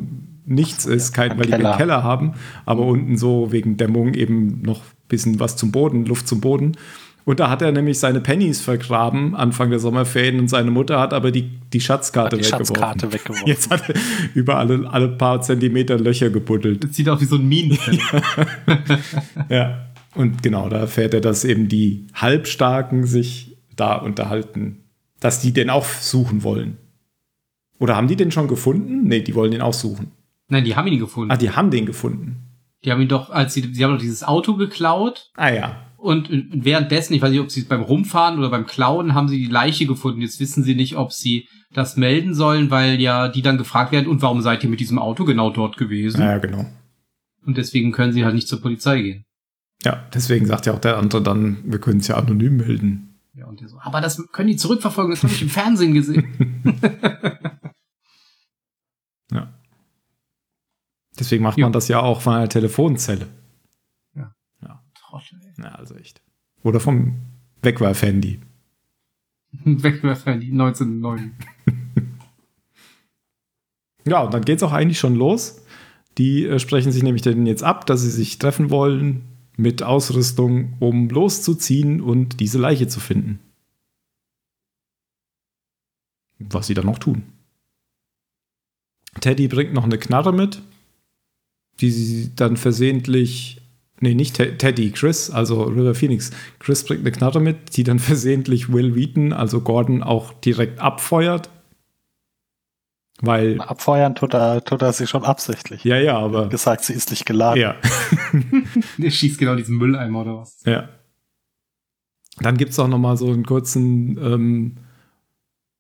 nichts ist, kein, weil die keinen Keller haben, aber unten so wegen Dämmung eben noch ein bisschen was zum Boden, Luft zum Boden. Und da hat er nämlich seine Pennies vergraben Anfang der Sommerferien und seine Mutter hat aber die, die Schatzkarte, die weggeworfen. Schatzkarte weggeworfen. Jetzt hat er über alle, alle paar Zentimeter Löcher gebuddelt. Das sieht auch wie so ein Minen. ja. Und genau, da erfährt er, dass eben die Halbstarken sich da unterhalten, dass die den auch suchen wollen. Oder haben die den schon gefunden? Nee, die wollen den auch suchen. Nein, die haben ihn gefunden. Ah, die haben den gefunden. Die haben ihn doch, als sie, sie haben doch dieses Auto geklaut. Ah ja. Und währenddessen, ich weiß nicht, ob sie es beim Rumfahren oder beim Klauen, haben sie die Leiche gefunden. Jetzt wissen sie nicht, ob sie das melden sollen, weil ja die dann gefragt werden, und warum seid ihr mit diesem Auto genau dort gewesen? Ja, genau. Und deswegen können sie halt nicht zur Polizei gehen. Ja, deswegen sagt ja auch der andere dann, wir können es ja anonym melden. Ja, und der so, aber das können die zurückverfolgen, das habe ich im Fernsehen gesehen. Ja. Deswegen macht Ja. man das ja auch von einer Telefonzelle. Ja, also echt. Oder vom Wegwerfhandy. Wegwerfer, die 1909. Ja, und dann geht's auch eigentlich schon los. Die äh, sprechen sich nämlich dann jetzt ab, dass sie sich treffen wollen mit Ausrüstung, um loszuziehen und diese Leiche zu finden. Was sie dann noch tun. Teddy bringt noch eine Knarre mit, die sie dann versehentlich. Nee, nicht Te Teddy, Chris, also River Phoenix. Chris bringt eine Knarre mit, die dann versehentlich Will Wheaton, also Gordon, auch direkt abfeuert. Weil, Abfeuern tut er, tut er sie schon absichtlich. ja, ja, aber. Gesagt, sie ist nicht geladen. Ja, Der schießt genau diesen Mülleimer oder was. ja. Dann gibt es auch noch mal so einen kurzen ähm,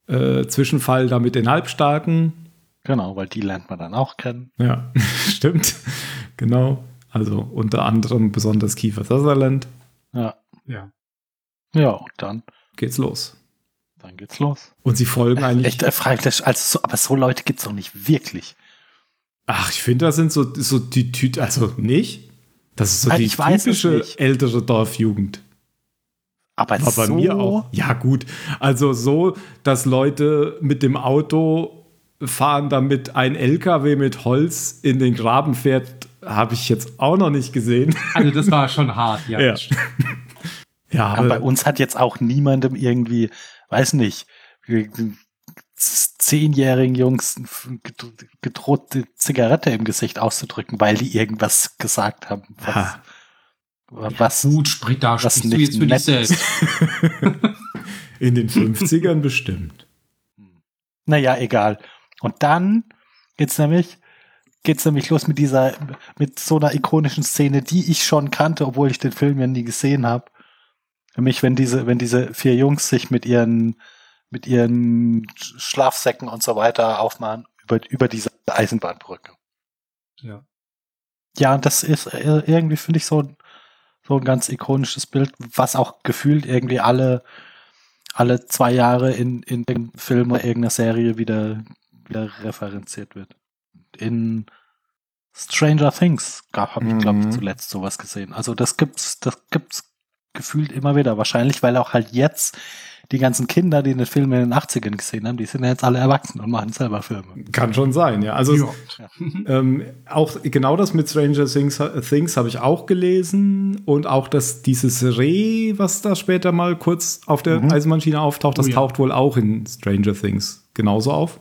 äh, Zwischenfall da mit den Halbstarken. Genau, weil die lernt man dann auch kennen. Ja, stimmt. Genau. Also unter anderem besonders Kiefer Sutherland. Ja. Ja. Ja, und dann, Geht's los. dann geht's los. Und sie folgen eigentlich. Echt erfraglich, also so, aber so Leute gibt's doch nicht wirklich. Ach, ich finde, das sind so, so die Tüte, also nicht. Das ist so Ah, die typische ältere Dorfjugend. Aber War bei so, mir auch. Ja, gut. Also so, dass Leute mit dem Auto fahren, damit ein LKW mit Holz in den Graben fährt, habe ich jetzt auch noch nicht gesehen. Also das war schon hart, ja. Ja. Ja, aber bei uns hat jetzt auch niemandem irgendwie, weiß nicht, zehnjährigen Jungs gedro- gedroht, die Zigarette im Gesicht auszudrücken, weil die irgendwas gesagt haben. Was, Ha. was Gut, sprich, da Was sprichst du nicht jetzt für dich nett selbst. in den 50ern bestimmt. Naja, egal. Und dann geht's nämlich, geht's nämlich los mit dieser, mit so einer ikonischen Szene, die ich schon kannte, obwohl ich den Film ja nie gesehen habe. Nämlich, wenn diese, wenn diese vier Jungs sich mit ihren, mit ihren Schlafsäcken und so weiter aufmachen über, über diese Eisenbahnbrücke. Ja. Ja, das ist äh, irgendwie, finde ich, so, ein- so ein ganz ikonisches Bild, was auch gefühlt irgendwie alle, alle zwei Jahre in, in dem Film oder irgendeiner Serie wieder, wieder referenziert wird. In Stranger Things habe ich, glaube ich, Mhm. zuletzt sowas gesehen. Also das gibt's, das gibt's gefühlt immer wieder. Wahrscheinlich, weil auch halt jetzt die ganzen Kinder, die den Film in den 80ern gesehen haben, die sind ja jetzt alle erwachsen und machen selber Filme. Kann schon sein, ja. Also Ja. ähm, auch genau das mit Stranger Things, Things habe ich auch gelesen und auch das dieses Reh, was da später mal kurz auf der Mhm. Eisenbahnschiene auftaucht, das Oh ja. taucht wohl auch in Stranger Things genauso auf.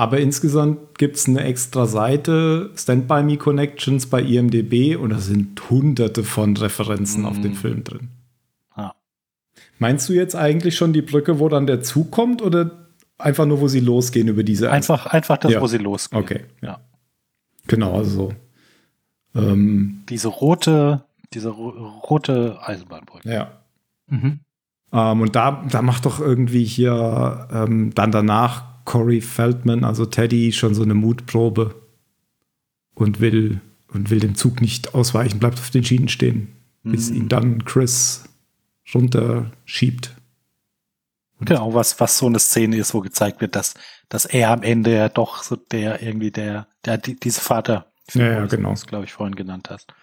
Aber insgesamt gibt es eine extra Seite, Stand By Me Connections bei IMDb und da sind hunderte von Referenzen auf den Mhm. Film drin. Ja. Meinst du jetzt eigentlich schon die Brücke, wo dann der Zug kommt oder einfach nur, wo sie losgehen über diese Einfach, einfach das, Ja. wo sie losgehen. Okay, ja. Genau, also so. Ähm, Diese rote, diese ro rote Eisenbahnbrücke. ja. Mhm. Ähm, und da, da macht doch irgendwie hier ähm, dann danach Corey Feldman, also Teddy, schon so eine Mutprobe und will, und will dem Zug nicht ausweichen, bleibt auf den Schienen stehen, bis Mhm. ihn dann Chris runterschiebt. Genau, was, was so eine Szene ist, wo gezeigt wird, dass, dass er am Ende ja doch so der irgendwie der, der, die, diese Vater, Ja, ja, genau. glaube ich, vorhin genannt hast.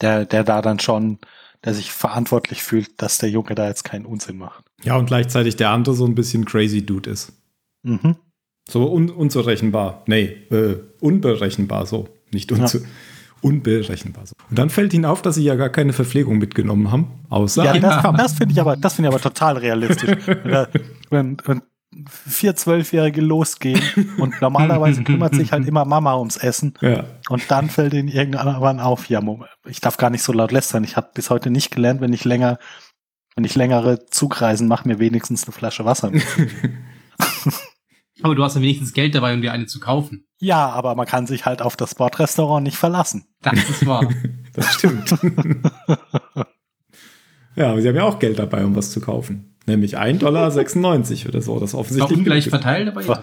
Der, der da dann schon, der sich verantwortlich fühlt, dass der Junge da jetzt keinen Unsinn macht. Ja, und gleichzeitig der andere so ein bisschen crazy Dude ist. Mhm. So un unzurechenbar. Nee, äh, unberechenbar so. Nicht unzu unberechenbar so. Und dann fällt ihnen auf, dass sie ja gar keine Verpflegung mitgenommen haben, außer Ja, das, das finde ich aber, das finde ich aber total realistisch. wenn, wenn, vier Zwölfjährige losgehen und normalerweise kümmert sich halt immer Mama ums Essen Ja. und dann fällt ihnen irgendwann auf, ja, Moment, ich darf gar nicht so laut lästern. Ich habe bis heute nicht gelernt, wenn ich länger, wenn ich längere Zugreisen mache, mir wenigstens eine Flasche Wasser mit. Aber du hast ja wenigstens Geld dabei, um dir eine zu kaufen. Ja, aber man kann sich halt auf das Bordrestaurant nicht verlassen. Das ist wahr. Das stimmt. Ja, aber sie haben ja auch Geld dabei, um was zu kaufen. Nämlich 1,96 Dollar oder so. Das offensichtlich ungleich genug ist. verteilt, aber ja.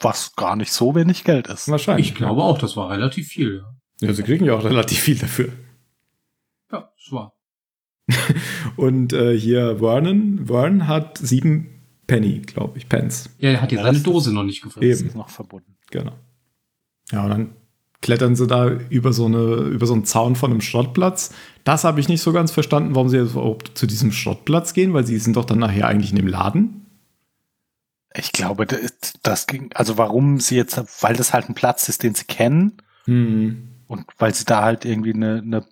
Was gar nicht so wenig Geld ist. Wahrscheinlich. Ich glaube auch, das war relativ viel. Ja, Ja, sie kriegen ja auch relativ viel dafür. ja das war. Und äh, hier Vernon, Vern hat sieben Penny, glaube ich, Pence. Ja, er hat ja Ja, seine Dose noch nicht gefressen. Das Eben. ist noch verbunden. Genau. Ja, und dann klettern sie da über so, eine, über so einen Zaun von einem Schrottplatz. Das habe ich nicht so ganz verstanden, warum sie jetzt überhaupt zu diesem Schrottplatz gehen, weil sie sind doch dann nachher eigentlich in dem Laden. Ich glaube, das, das ging, also warum sie jetzt, weil das halt ein Platz ist, den sie kennen Hm. und weil sie da halt irgendwie eine, eine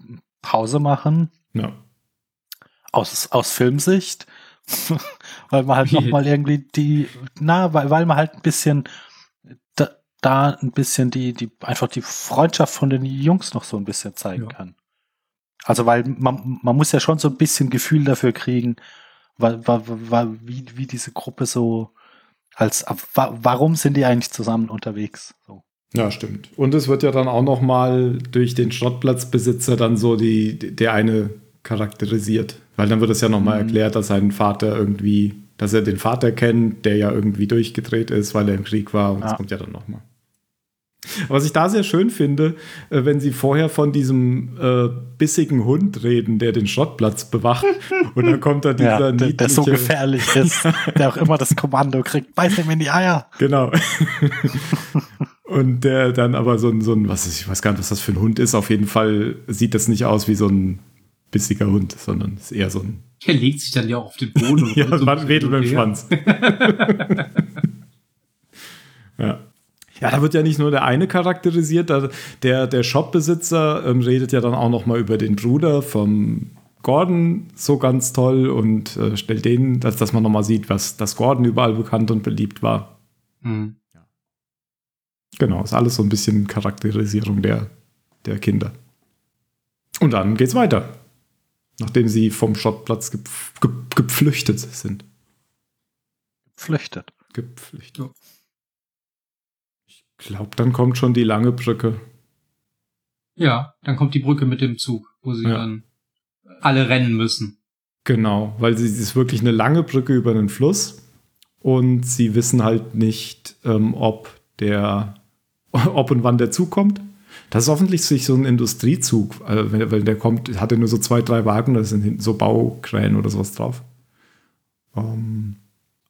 Pause machen, Ja. aus, aus Filmsicht, weil man halt nochmal irgendwie die, na, weil, weil man halt ein bisschen da, da ein bisschen die, die, einfach die Freundschaft von den Jungs noch so ein bisschen zeigen Ja. kann. Also weil man, man muss ja schon so ein bisschen Gefühl dafür kriegen, weil, weil, weil, wie, wie diese Gruppe so als wa- warum sind die eigentlich zusammen unterwegs? So. Ja, stimmt. Und es wird ja dann auch noch mal durch den Schrottplatzbesitzer dann so die, der eine charakterisiert. Weil dann wird es ja noch mal Mhm. erklärt, dass sein Vater irgendwie, dass er den Vater kennt, der ja irgendwie durchgedreht ist, weil er im Krieg war. Und das Ja. kommt ja dann noch mal. Was ich da sehr schön finde, äh, wenn sie vorher von diesem äh, bissigen Hund reden, der den Schrottplatz bewacht. und dann kommt da dieser Ja, der, der so niedliche- gefährlich ist, der auch immer das Kommando kriegt, beiß ihm in die Eier. Genau. Und der dann aber so ein, so ein, was ist, ich weiß gar nicht, was das für ein Hund ist. Auf jeden Fall sieht das nicht aus wie so ein bissiger Hund, sondern ist eher so ein, Er legt sich dann ja auch auf den Boden und ja, so man wedelt mit dem Schwanz. ja. Ja, da wird ja nicht nur der eine charakterisiert, da, der, der Shopbesitzer ähm, redet ja dann auch noch mal über den Bruder vom Gordon so ganz toll und äh, stellt den, dass, dass man noch mal sieht, was das Gordon überall bekannt und beliebt war. Hm. Genau, ist alles so ein bisschen Charakterisierung der, der Kinder. Und dann geht's weiter. Nachdem sie vom Schrottplatz gepf ge gepflüchtet sind. Flüchtet. Gepflüchtet. Ja. Ich glaube, dann kommt schon die lange Brücke. Ja, dann kommt die Brücke mit dem Zug, wo sie Ja. dann alle rennen müssen. Genau, weil sie es ist wirklich eine lange Brücke über einen Fluss. Und sie wissen halt nicht, ähm, ob der, ob und wann der Zug kommt. Das ist offensichtlich so ein Industriezug, äh, weil der kommt, hat er nur so zwei, drei Wagen, da sind hinten so Baukräne oder sowas drauf. Ähm,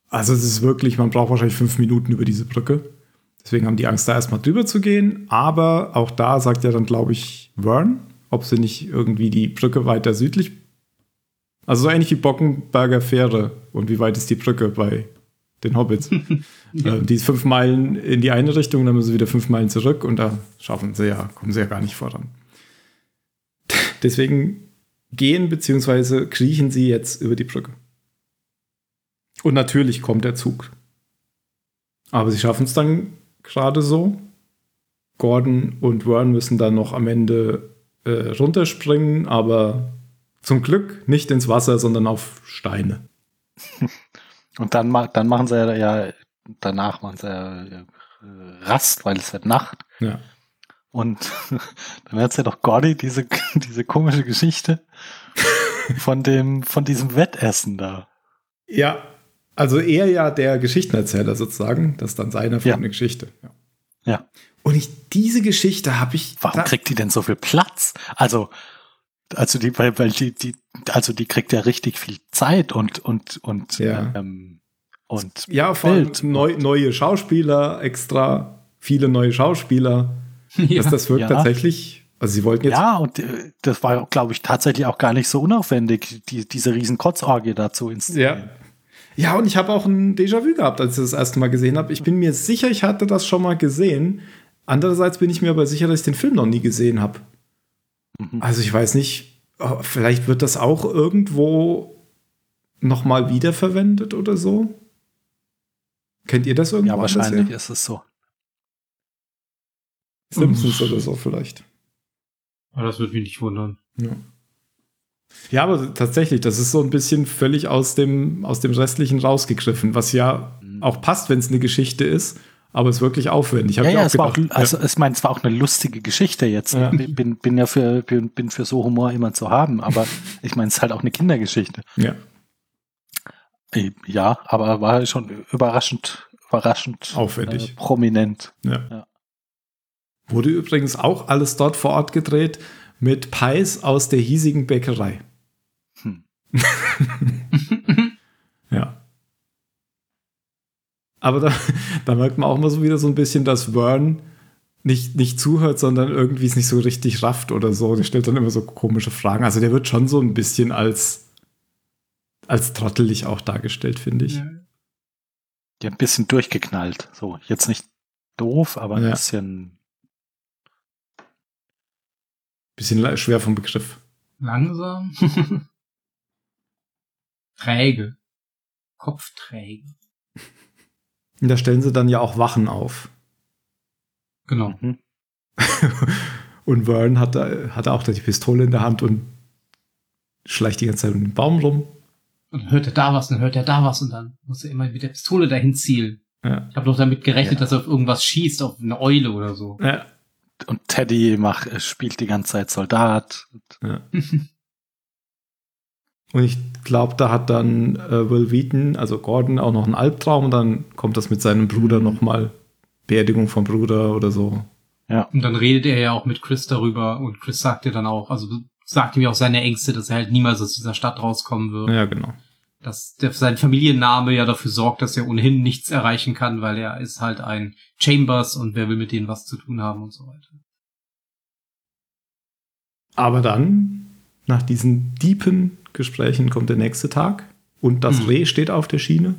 also es ist wirklich, man braucht wahrscheinlich fünf Minuten über diese Brücke. Deswegen haben die Angst, da erstmal drüber zu gehen. Aber auch da sagt ja dann, glaube ich, Vern, ob sie nicht irgendwie die Brücke weiter südlich. Also so ähnlich wie Bockenberger Fähre. Und wie weit ist die Brücke bei den Hobbits? äh, die ist fünf Meilen in die eine Richtung, dann müssen sie wieder fünf Meilen zurück und da schaffen sie ja, kommen sie ja gar nicht voran. Deswegen gehen bzw. kriechen sie jetzt über die Brücke. Und natürlich kommt der Zug. Aber sie schaffen es dann gerade so. Gordon und Vern müssen dann noch am Ende äh, runterspringen, aber zum Glück nicht ins Wasser, sondern auf Steine. Und dann, ma- dann machen sie ja, ja danach machen sie ja äh, Rast, weil es wird Nacht. Ja. Und dann erzählt doch Gordy diese, diese komische Geschichte von dem, von diesem Wettessen da. Ja, also er ja der Geschichtenerzähler sozusagen. Das ist dann seine Ja. eine Geschichte. Ja. Ja. Und ich, diese Geschichte habe ich. Warum kriegt die denn so viel Platz? Also, also die, weil, weil die, die, also die kriegt ja richtig viel Zeit und, und, und, Ja. ähm, und Ja, vor allem Bild. neu, neue Schauspieler extra, viele neue Schauspieler. Ja. Dass das wirkt Ja. tatsächlich. Also sie wollten jetzt. Ja, und äh, das war, glaube ich, tatsächlich auch gar nicht so unaufwendig, die, diese riesen Kotzorgie dazu inszenieren. Ja, und ich habe auch ein Déjà-vu gehabt, als ich das erste Mal gesehen habe. Ich bin mir sicher, ich hatte das schon mal gesehen. Andererseits bin ich mir aber sicher, dass ich den Film noch nie gesehen habe. Mhm. Also ich weiß nicht, oh, vielleicht wird das auch irgendwo noch mal wiederverwendet oder so. Kennt ihr das irgendwo? Ja, wahrscheinlich ist es so. Simpsons oder so vielleicht. Aber das würde mich nicht wundern. Ja. Ja, aber tatsächlich, das ist so ein bisschen völlig aus dem, aus dem Restlichen rausgegriffen, was ja Mhm. auch passt, wenn es eine Geschichte ist. aber es ist wirklich aufwendig. Hab Ja, ich ja, auch es war auch, gedacht. also ich meine, es war auch eine lustige Geschichte jetzt. Ja. Ich bin, bin ja für, bin, bin für so Humor immer zu haben, aber ich meine, es ist halt auch eine Kindergeschichte. ja. Äh, Ja, aber war schon überraschend, überraschend Aufwendig. Äh, prominent. Ja. Ja. Wurde übrigens auch alles dort vor Ort gedreht mit Pies aus der hiesigen Bäckerei. Hm. ja. Aber da, da merkt man auch mal so wieder so ein bisschen, dass Vern nicht, nicht zuhört, sondern irgendwie es nicht so richtig rafft oder so. Der stellt dann immer so komische Fragen. Also der wird schon so ein bisschen als, als trottelig auch dargestellt, finde ich. Ja. Ein bisschen durchgeknallt. So, jetzt nicht doof, aber ein Ja. bisschen. Bisschen schwer vom Begriff. Langsam. Träge. Kopfträge. Und da stellen sie dann ja auch Wachen auf. Genau. Mhm. Und Vern hat, da, hat auch da die Pistole in der Hand und schleicht die ganze Zeit um den Baum rum. Und dann hört er da was, dann hört er da was und dann muss er immer mit der Pistole dahin zielen. Ja. Ich habe doch damit gerechnet, Ja. dass er auf irgendwas schießt, auf eine Eule oder so. Ja. Und Teddy macht, spielt die ganze Zeit Soldat. Ja. Und ich glaube, da hat dann äh, Will Wheaton, also Gordon, auch noch einen Albtraum und dann kommt das mit seinem Bruder Mhm. nochmal. Beerdigung vom Bruder oder so. Und dann redet er ja auch mit Chris darüber und Chris sagt ja dann auch, also sagt ihm ja auch seine Ängste, dass er halt niemals aus dieser Stadt rauskommen wird. Ja, genau. Dass der, sein Familienname ja dafür sorgt, dass er ohnehin nichts erreichen kann, weil er ist halt ein Chambers und wer will mit denen was zu tun haben und so weiter. Aber dann, nach diesen tiefen Gesprächen, kommt der nächste Tag und das Mhm. Reh steht auf der Schiene.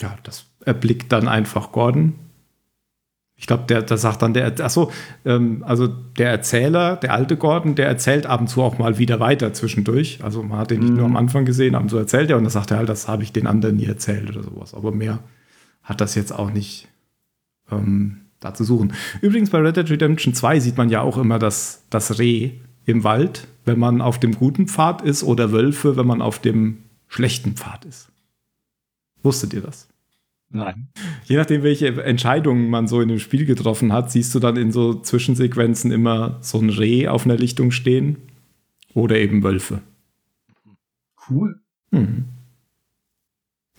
Ja, das erblickt dann einfach Gordon. Ich glaube, der, der sagt dann der, achso, ähm, also der Erzähler, der alte Gordon, der erzählt ab und zu auch mal wieder weiter zwischendurch. Also man hat den nicht Mhm. nur am Anfang gesehen, ab und zu erzählt er und dann sagt er halt, das habe ich den anderen nie erzählt oder sowas. Aber mehr hat das jetzt auch nicht ähm, da zu suchen. Übrigens bei Red Dead Redemption 2 sieht man ja auch immer das, das Reh im Wald, wenn man auf dem guten Pfad ist oder Wölfe, wenn man auf dem schlechten Pfad ist. Wusstet ihr das? Nein. Je nachdem, welche Entscheidungen man so in dem Spiel getroffen hat, siehst du dann in so Zwischensequenzen immer so ein Reh auf einer Lichtung stehen oder eben Wölfe. Cool. Mhm.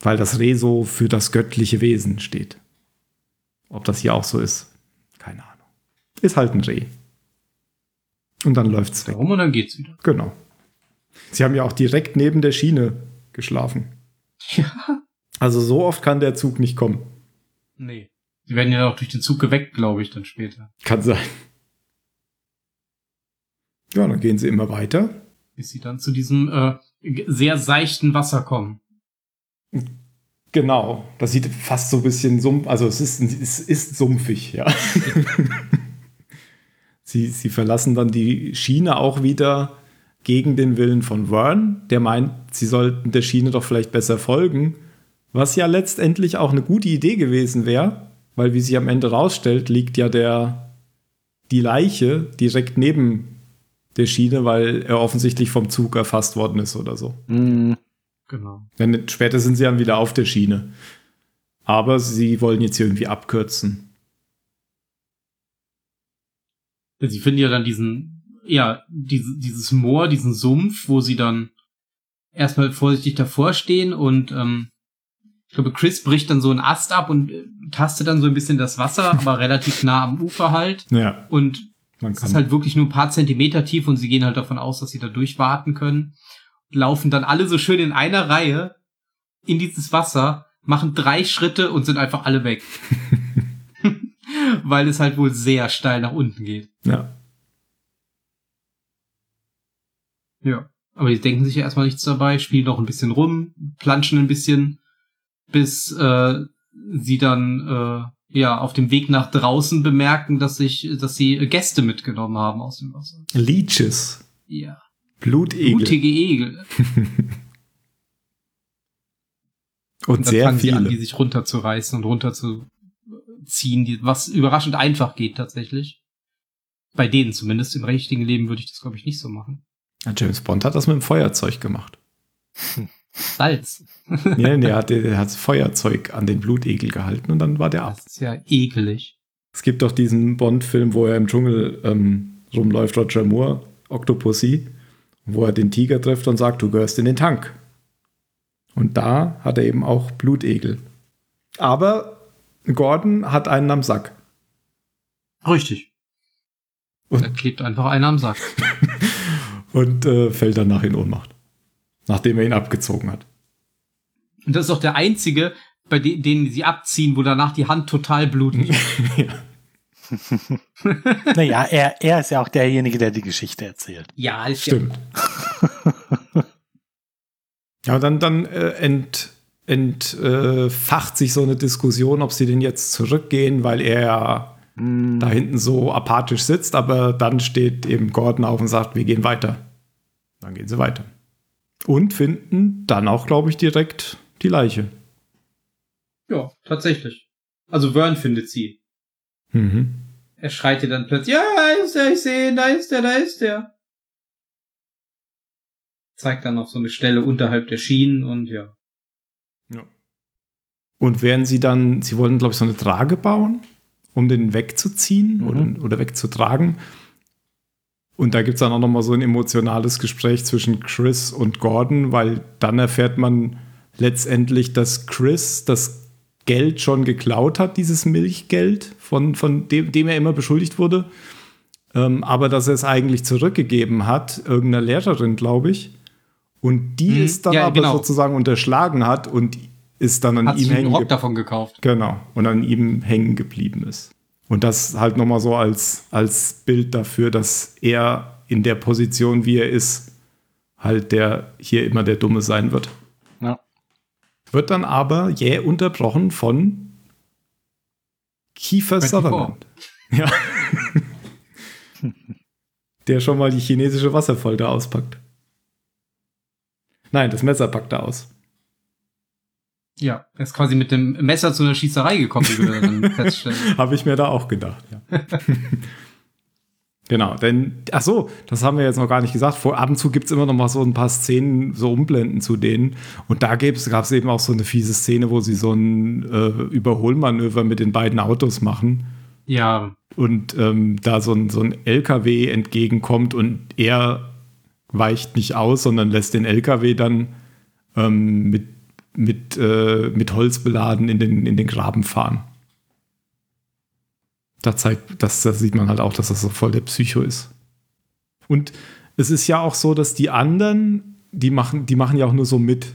Weil das Reh so für das göttliche Wesen steht. Ob das hier auch so ist, keine Ahnung. Ist halt ein Reh. Und dann läuft's weg. Warum und dann geht's wieder. Genau. Sie haben ja auch direkt neben der Schiene geschlafen. Ja. Also so oft kann der Zug nicht kommen. Nee. Die werden ja auch durch den Zug geweckt, glaube ich, dann später. Kann sein. Ja, dann gehen sie immer weiter. Bis sie dann zu diesem äh, sehr seichten Wasser kommen. Genau. Das sieht fast so ein bisschen sumpf, also es ist, es ist sumpfig, ja. sie, sie verlassen dann die Schiene auch wieder gegen den Willen von Vern, der meint, sie sollten der Schiene doch vielleicht besser folgen, was ja letztendlich auch eine gute Idee gewesen wäre, weil wie sich am Ende rausstellt, liegt ja der die Leiche direkt neben der Schiene, weil er offensichtlich vom Zug erfasst worden ist oder so. Mhm. Genau. Denn später sind sie dann wieder auf der Schiene. Aber sie wollen jetzt irgendwie abkürzen. Sie finden ja dann diesen, ja, diese, dieses Moor, diesen Sumpf, wo sie dann erstmal vorsichtig davor stehen und ähm, ich glaube, Chris bricht dann so einen Ast ab und äh, tastet dann so ein bisschen das Wasser, aber relativ nah am Ufer halt. Ja, Und es ist halt wirklich nur ein paar Zentimeter tief und sie gehen halt davon aus, dass sie da durchwarten können. Laufen dann alle so schön in einer Reihe in dieses Wasser, machen drei Schritte und sind einfach alle weg. Weil es halt wohl sehr steil nach unten geht. ja. Ja. Aber die denken sich ja erstmal nichts dabei, spielen noch ein bisschen rum, planschen ein bisschen, bis äh, sie dann äh, ja auf dem Weg nach draußen bemerken, dass sich, dass sie Gäste mitgenommen haben aus dem Wasser. Leeches. Ja. Blutegel. Blutige Egel. Und Und dann sehr fangen sie an, die viele. sich runterzureißen und runterzuziehen, die, was überraschend einfach geht tatsächlich. Bei denen zumindest. Im richtigen Leben würde ich das, glaube ich, nicht so machen. Ja, James Bond hat das mit dem Feuerzeug gemacht. Salz. ja, nee, er hat, er hat Feuerzeug an den Blutegel gehalten und dann war der ab. Das ist ja ekelig. Es gibt doch diesen Bond-Film, wo er im Dschungel ähm, rumläuft, Roger Moore, Octopussy, wo er den Tiger trifft und sagt, du gehörst in den Tank. Und da hat er eben auch Blutegel. Aber Gordon hat einen am Sack. Richtig. Und- da klebt einfach einer am Sack. und äh, fällt danach in Ohnmacht. Nachdem er ihn abgezogen hat. Und das ist auch der einzige, bei de denen sie abziehen, wo danach die Hand total blutet. Naja, er, er ist ja auch derjenige, der die Geschichte erzählt. ja, ist Stimmt. ja, dann, dann äh, ent, entfacht sich so eine Diskussion, ob sie denn jetzt zurückgehen, weil er ja da hinten so apathisch sitzt, aber dann steht eben Gordon auf und sagt, wir gehen weiter. Dann gehen sie weiter. Und finden dann auch, glaube ich, direkt die Leiche. Ja, tatsächlich. Also Vern findet sie. Mhm. Er schreit ihr dann plötzlich, ja, da ist der, ich sehe ihn, da ist der, da ist der. Zeigt dann auf so eine Stelle unterhalb der Schienen und ja. Und während sie dann, sie wollten, glaube ich, so eine Trage bauen, um den wegzuziehen Mhm. oder, oder wegzutragen. Und da gibt es dann auch nochmal so ein emotionales Gespräch zwischen Chris und Gordon, weil dann erfährt man letztendlich, dass Chris das Geld schon geklaut hat, dieses Milchgeld, von, von dem, dem er immer beschuldigt wurde. Ähm, aber dass er es eigentlich zurückgegeben hat, irgendeiner Lehrerin, glaube ich. Und die Mhm. es dann Ja, aber genau. sozusagen unterschlagen hat und ist dann an Hat ihm hängen davon gekauft. Genau. Und an ihm hängen geblieben ist. Und das halt nochmal so als, als Bild dafür, dass er in der Position, wie er ist, halt der hier immer der Dumme sein wird. Ja. Wird dann aber jäh unterbrochen von Kiefer 24. Sutherland. Ja. der schon mal die chinesische Wasserfolter auspackt. Nein, das Messer packt er aus. Ja, er ist quasi mit dem Messer zu einer Schießerei gekommen, wie wir dann feststellen. Habe ich mir da auch gedacht, ja. genau, denn, ach so, das haben wir jetzt noch gar nicht gesagt. Vor ab und zu gibt es immer noch mal so ein paar Szenen, so Umblenden zu denen. Und da gab es eben auch so eine fiese Szene, wo sie so ein äh, Überholmanöver mit den beiden Autos machen. Ja, Und ähm, da so ein, so ein LKW entgegenkommt und er weicht nicht aus, sondern lässt den LKW dann ähm, mit, mit, äh, mit Holz beladen in den, in den Graben fahren. Da zeigt, das, das sieht man halt auch, dass das so voll der Psycho ist. Und es ist ja auch so, dass die anderen, die machen, die machen ja auch nur so mit.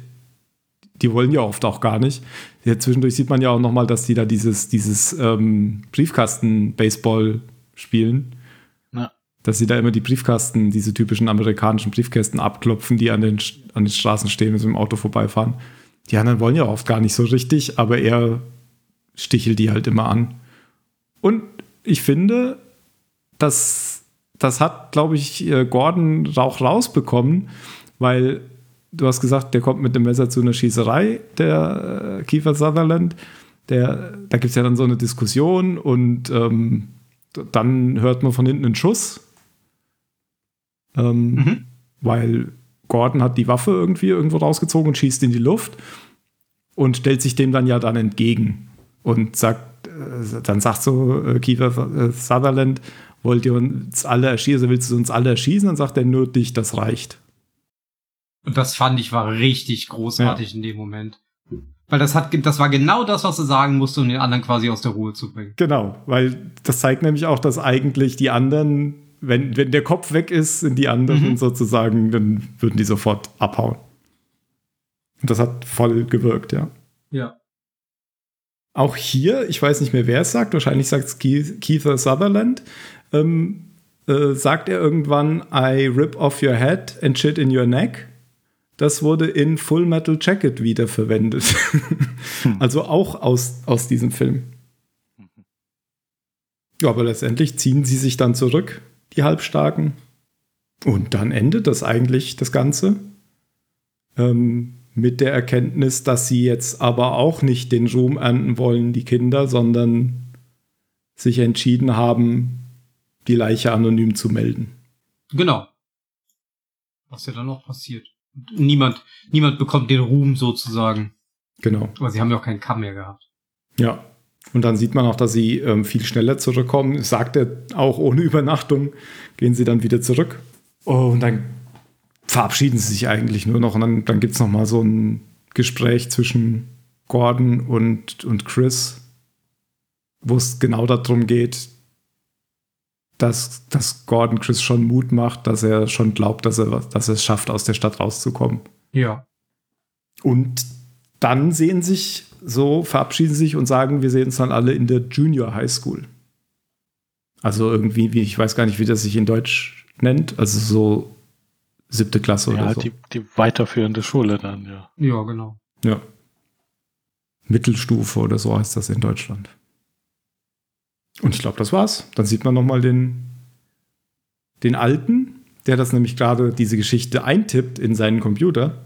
Die wollen ja oft auch gar nicht. Ja, zwischendurch sieht man ja auch noch mal, dass die da dieses, dieses ähm, Briefkasten-Baseball spielen. Ja. Dass sie da immer die Briefkasten, diese typischen amerikanischen Briefkästen abklopfen, die an den, an den Straßen stehen, wenn sie dem Auto vorbeifahren. Die anderen wollen ja oft gar nicht so richtig, aber er stichelt die halt immer an. Und ich finde, das, das hat, glaube ich, äh, Gordon auch rausbekommen, weil du hast gesagt, der kommt mit dem Messer zu einer Schießerei, der äh, Kiefer Sutherland. Der, da gibt es ja dann so eine Diskussion und ähm, dann hört man von hinten einen Schuss. Ähm, Mhm. Weil Gordon hat die Waffe irgendwie irgendwo rausgezogen und schießt in die Luft und stellt sich dem dann ja dann entgegen und sagt, äh, dann sagt so äh, Kiefer Sutherland, wollt ihr uns alle erschießen, also willst du uns alle erschießen? Dann sagt er nur dich, das reicht. und das fand ich war richtig großartig in dem Moment. Weil das hat, das war genau das, was er sagen musste, um den anderen quasi aus der Ruhe zu bringen. Genau, weil das zeigt nämlich auch, dass eigentlich die anderen, wenn, wenn der Kopf weg ist, sind die anderen Mhm. sozusagen, dann würden die sofort abhauen. Und das hat voll gewirkt, ja. Ja. Auch hier, ich weiß nicht mehr, wer es sagt, wahrscheinlich sagt es Keith, Keither Sutherland, ähm, äh, sagt er irgendwann, I rip off your head and shit in your neck. Das wurde in Full Metal Jacket wiederverwendet. also auch aus, aus diesem Film. Ja, aber letztendlich ziehen sie sich dann zurück, die Halbstarken. Und dann endet das eigentlich, das Ganze. Ähm, mit der Erkenntnis, dass sie jetzt aber auch nicht den Ruhm ernten wollen, die Kinder, sondern sich entschieden haben, die Leiche anonym zu melden. Genau. Was ja dann noch passiert. Niemand, niemand bekommt den Ruhm sozusagen. Genau. Aber sie haben ja auch keinen Kamm mehr gehabt. Ja. Und dann sieht man auch, dass sie ähm, viel schneller zurückkommen. Sagt er auch ohne Übernachtung. Gehen sie dann wieder zurück. Oh, und dann verabschieden sie sich eigentlich nur noch. Und dann, dann gibt es noch mal so ein Gespräch zwischen Gordon und, und Chris, wo es genau darum geht, dass, dass Gordon Chris schon Mut macht, dass er schon glaubt, dass er, dass er es schafft, aus der Stadt rauszukommen. Ja. Und dann sehen sich so, verabschieden sich und sagen, wir sehen uns dann alle in der Junior High School. Also irgendwie, wie, ich weiß gar nicht, wie das sich in Deutsch nennt. Also so siebte Klasse Ja, oder so. die, die weiterführende Schule dann, ja. Ja, genau. Ja. Mittelstufe oder so heißt das in Deutschland. Und ich glaube, das war's. Dann sieht man noch mal den, den Alten, der das nämlich gerade diese Geschichte eintippt in seinen Computer.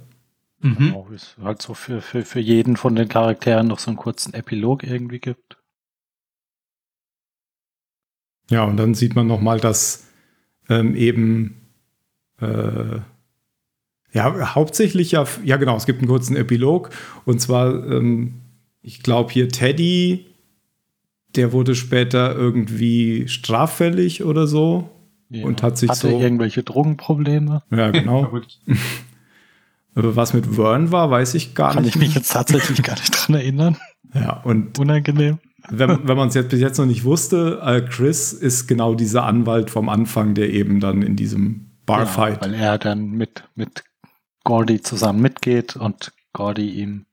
Mhm. Genau, es halt so für, für, für jeden von den Charakteren noch so einen kurzen Epilog irgendwie gibt. Ja, und dann sieht man noch mal, dass ähm, eben äh, ja hauptsächlich ja ja genau, es gibt einen kurzen Epilog und zwar ähm, ich glaube hier Teddy, der wurde später irgendwie straffällig oder so. Ja. Und hat sich Hatte so- irgendwelche Drogenprobleme? Ja, genau. Was mit Vern war, weiß ich gar Kann nicht. ich mich jetzt tatsächlich gar nicht dran erinnern. Ja, und Unangenehm. wenn, wenn man es jetzt bis jetzt noch nicht wusste, äh, Chris ist genau dieser Anwalt vom Anfang, der eben dann in diesem Barfight. Ja, weil er dann mit, mit Gordy zusammen mitgeht und Gordy ihm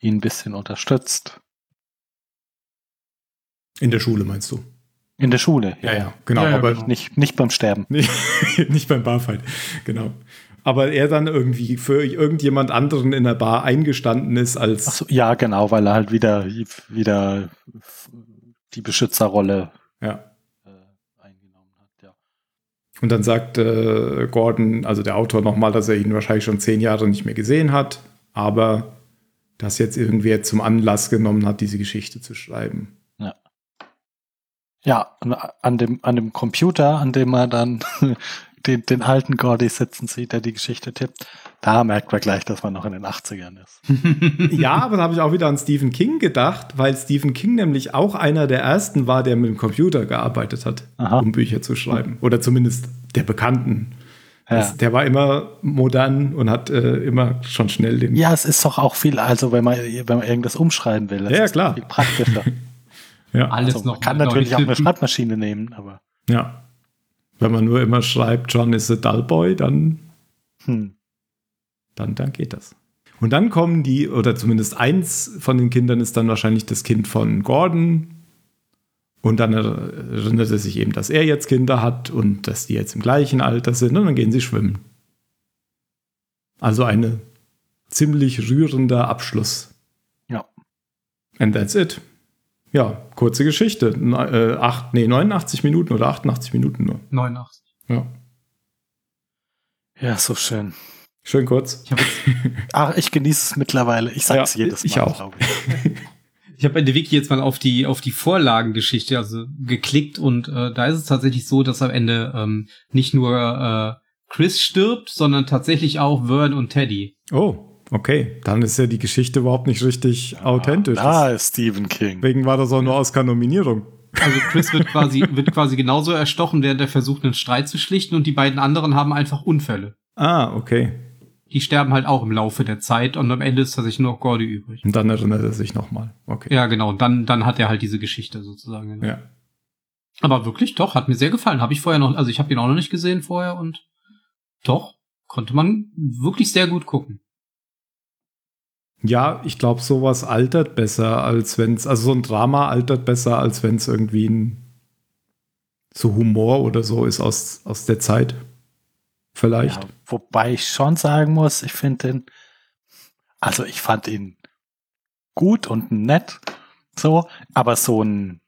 ihn ein bisschen unterstützt. in der Schule meinst du? In der Schule. Genau, Ja, ja, aber genau. Nicht, nicht beim Sterben. nicht beim Barfight. Genau. Aber er dann irgendwie für irgendjemand anderen in der Bar eingestanden ist als so, ja, genau, weil er halt wieder, wieder die Beschützerrolle ja. äh, eingenommen hat, ja. Und dann sagt äh, Gordon, also der Autor, nochmal, dass er ihn wahrscheinlich schon zehn Jahre nicht mehr gesehen hat, aber das jetzt irgendwer zum Anlass genommen hat, diese Geschichte zu schreiben. Ja, und an dem, an dem Computer, an dem er dann den, den alten Gordy sitzen sieht, der die Geschichte tippt, da merkt man gleich, dass man noch in den 80ern ist. Ja, aber da habe ich auch wieder an Stephen King gedacht, weil Stephen King nämlich auch einer der ersten war, der mit dem Computer gearbeitet hat, Aha. um Bücher zu schreiben. Oder zumindest der Bekannten. Ja. Das, der war immer modern und hat äh, immer schon schnell den. Ja, es ist doch auch viel, also wenn man, wenn man irgendwas umschreiben will, das Ja, ist klar. viel praktischer. Ja. Alles Also, man noch kann neu natürlich auch eine. Schreibmaschine nehmen, aber ja. Wenn man nur immer schreibt, John is a dull boy, dann hm. dann, dann geht das. Und dann kommen die, oder zumindest eins von den Kindern ist dann wahrscheinlich das Kind von Gordon. Und dann erinnert er sich eben, dass er jetzt Kinder hat und dass die jetzt im gleichen Alter sind und dann gehen sie schwimmen. Also eine ziemlich rührender Abschluss. Ja. And that's it. Ja, kurze Geschichte. Ne- Äh, acht, nee, 89 Minuten oder 88 Minuten nur. 89. Ja. Ja, so schön. Schön kurz. Ich jetzt, Ach, ich genieße es mittlerweile. Ich sage es Ja, jedes Mal, ich auch. glaube ich. ich habe in der Wiki jetzt mal auf die auf die Vorlagengeschichte also geklickt und äh, da ist es tatsächlich so, dass am Ende ähm, nicht nur äh, Chris stirbt, sondern tatsächlich auch Vern und Teddy. Oh, okay. Dann ist ja die Geschichte überhaupt nicht richtig authentisch. Da ist Stephen King. Deswegen war das auch nur Oscar-Nominierung. Also Chris wird quasi wird quasi genauso erstochen, während er versucht, einen Streit zu schlichten und die beiden anderen haben einfach Unfälle. Ah, okay. Die sterben halt auch im Laufe der Zeit und am Ende ist tatsächlich nur noch Gordy übrig. Und dann erinnert er sich nochmal. Okay. Ja, genau. Und dann, dann hat er halt diese Geschichte sozusagen. Ja. Aber wirklich, doch, hat mir sehr gefallen. Habe ich vorher noch, also ich habe ihn auch noch nicht gesehen vorher und doch, konnte man wirklich sehr gut gucken. Ja, ich glaube, sowas altert besser, als wenn es, also so ein Drama altert besser, als wenn es irgendwie ein so Humor oder so ist aus, aus der Zeit. Vielleicht. Ja, wobei ich schon sagen muss, ich finde den, also ich fand ihn gut und nett, so, aber so ein,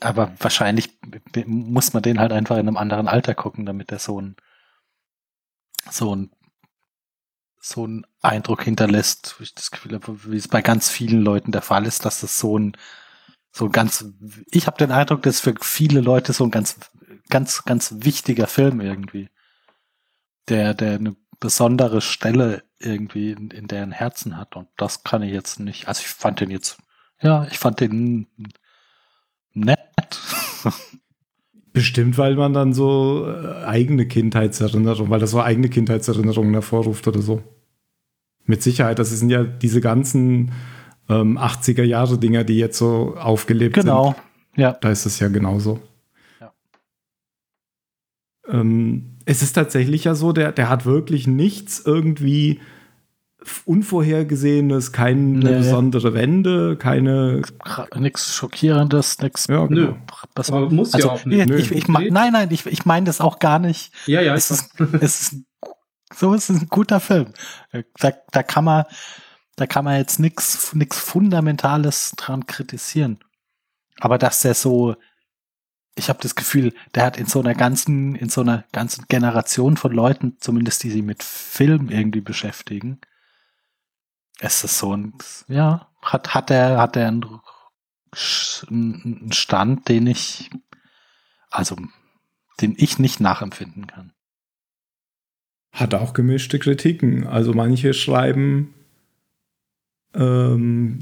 aber wahrscheinlich muss man den halt einfach in einem anderen Alter gucken, damit er so ein, so ein, so ein Eindruck hinterlässt, ich das Gefühl habe, wie es bei ganz vielen Leuten der Fall ist, dass das so ein, so ein ganz, ich habe den Eindruck, dass für viele Leute so ein ganz, ganz, ganz wichtiger Film irgendwie. der, der eine besondere Stelle irgendwie in, in deren Herzen hat. Und das kann ich jetzt nicht. Also ich fand den jetzt, ja, ich fand den nett. Bestimmt, weil man dann so äh, eigene Kindheitserinnerungen, weil das so eigene Kindheitserinnerungen hervorruft oder so. Mit Sicherheit, das sind ja diese ganzen ähm, 80er Jahre Dinger, die jetzt so aufgelebt genau. sind. Ja. Da ist es ja genauso. Ja. Ähm, es ist tatsächlich ja so, der, der hat wirklich nichts irgendwie Unvorhergesehenes, keine Nee. besondere Wende, keine. Nichts Schockierendes, nichts. Ja, Nö. genau. Das, Aber muss ja also, auch nicht. Ich, ich, nein, nein, ich, ich meine das auch gar nicht. Ja, ja, es ist, es ist, so ist es ein guter Film. Da, da kann man, da kann man jetzt nichts, nichts Fundamentales dran kritisieren. Aber dass der so, ich habe das Gefühl, der hat in so einer ganzen, in so einer ganzen Generation von Leuten, zumindest die sich mit Film irgendwie beschäftigen, ist es so ein, ja, hat, hat er, hat er einen, einen Stand, den ich, also, den ich nicht nachempfinden kann. Hat auch gemischte Kritiken. Also manche schreiben, ähm,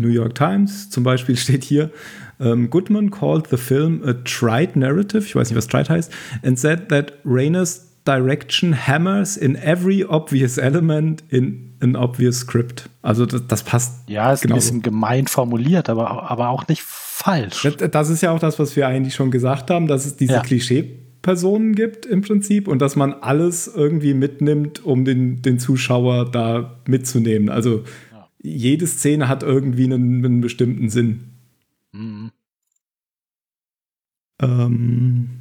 New York Times zum Beispiel steht hier, ähm, Goodman called the film a trite narrative, ich weiß nicht, was trite heißt, and said that Rayner's direction hammers in every obvious element in an obvious script. Also das, das passt. Ja, ist genauso. ein bisschen gemein formuliert, aber, aber auch nicht falsch. Das, das ist ja auch das, was wir eigentlich schon gesagt haben, dass es diese Ja. Klischee-Personen gibt im Prinzip und dass man alles irgendwie mitnimmt, um den, den Zuschauer da mitzunehmen. Also jede Szene hat irgendwie einen, einen bestimmten Sinn. Mhm. Ähm,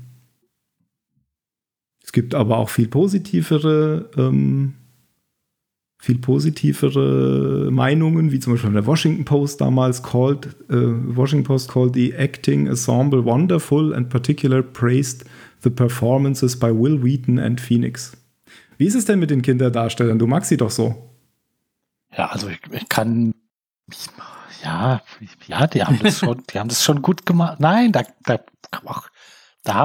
es gibt aber auch viel positivere, ähm, viel positivere Meinungen, wie zum Beispiel der Washington Post damals called, äh, Washington Post called the acting ensemble wonderful and particular praised the performances by Will Wheaton and Phoenix. Wie ist es denn mit den Kinderdarstellern? Du magst sie doch so. Ja, also ich, ich kann, ich, ja, ja, die haben das schon, die haben das schon gut gemacht. Nein, da, da, ach, da habe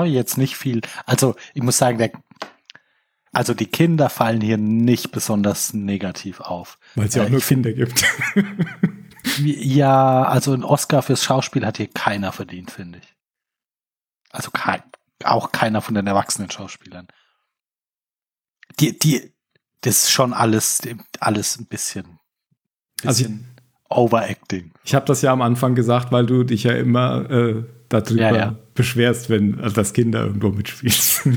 ich jetzt nicht viel. Also ich muss sagen, der, also die Kinder fallen hier nicht besonders negativ auf. Weil es ja Äh, auch nur ich find- Kinder gibt. Ja, also ein Oscar fürs Schauspiel hat hier keiner verdient, finde ich. Also kein, auch keiner von den erwachsenen Schauspielern. Die, die, das ist schon alles, alles ein bisschen, Also bisschen Overacting. Ich habe das ja am Anfang gesagt, weil du dich ja immer äh, darüber Ja, ja. Beschwerst, wenn also das Kinder irgendwo mitspielst.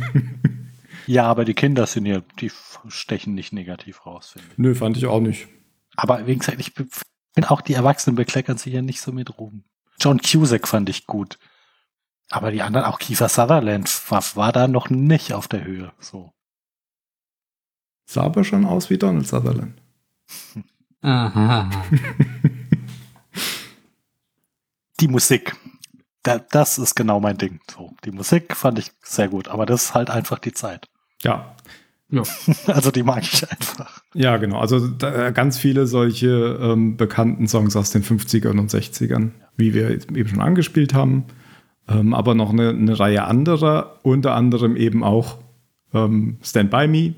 Ja, aber die Kinder sind ja, die stechen nicht negativ raus, finde ich. Nö, fand ich auch nicht. Aber wie gesagt, ich bin bin auch die Erwachsenen bekleckern sich ja nicht so mit Ruhm. John Cusack fand ich gut. Aber die anderen, auch Kiefer Sutherland, war, war da noch nicht auf der Höhe. So. Sah aber schon aus wie Donald Sutherland. Aha. Die Musik. Da, das ist genau mein Ding. So, die Musik fand ich sehr gut, aber das ist halt einfach die Zeit. Ja, Ja. Also die mag ich einfach. ja, genau. Also da, ganz viele solche ähm, bekannten Songs aus den 50ern und 60ern, wie wir eben schon angespielt haben. Ähm, aber noch eine, eine Reihe anderer, unter anderem eben auch ähm, Stand By Me.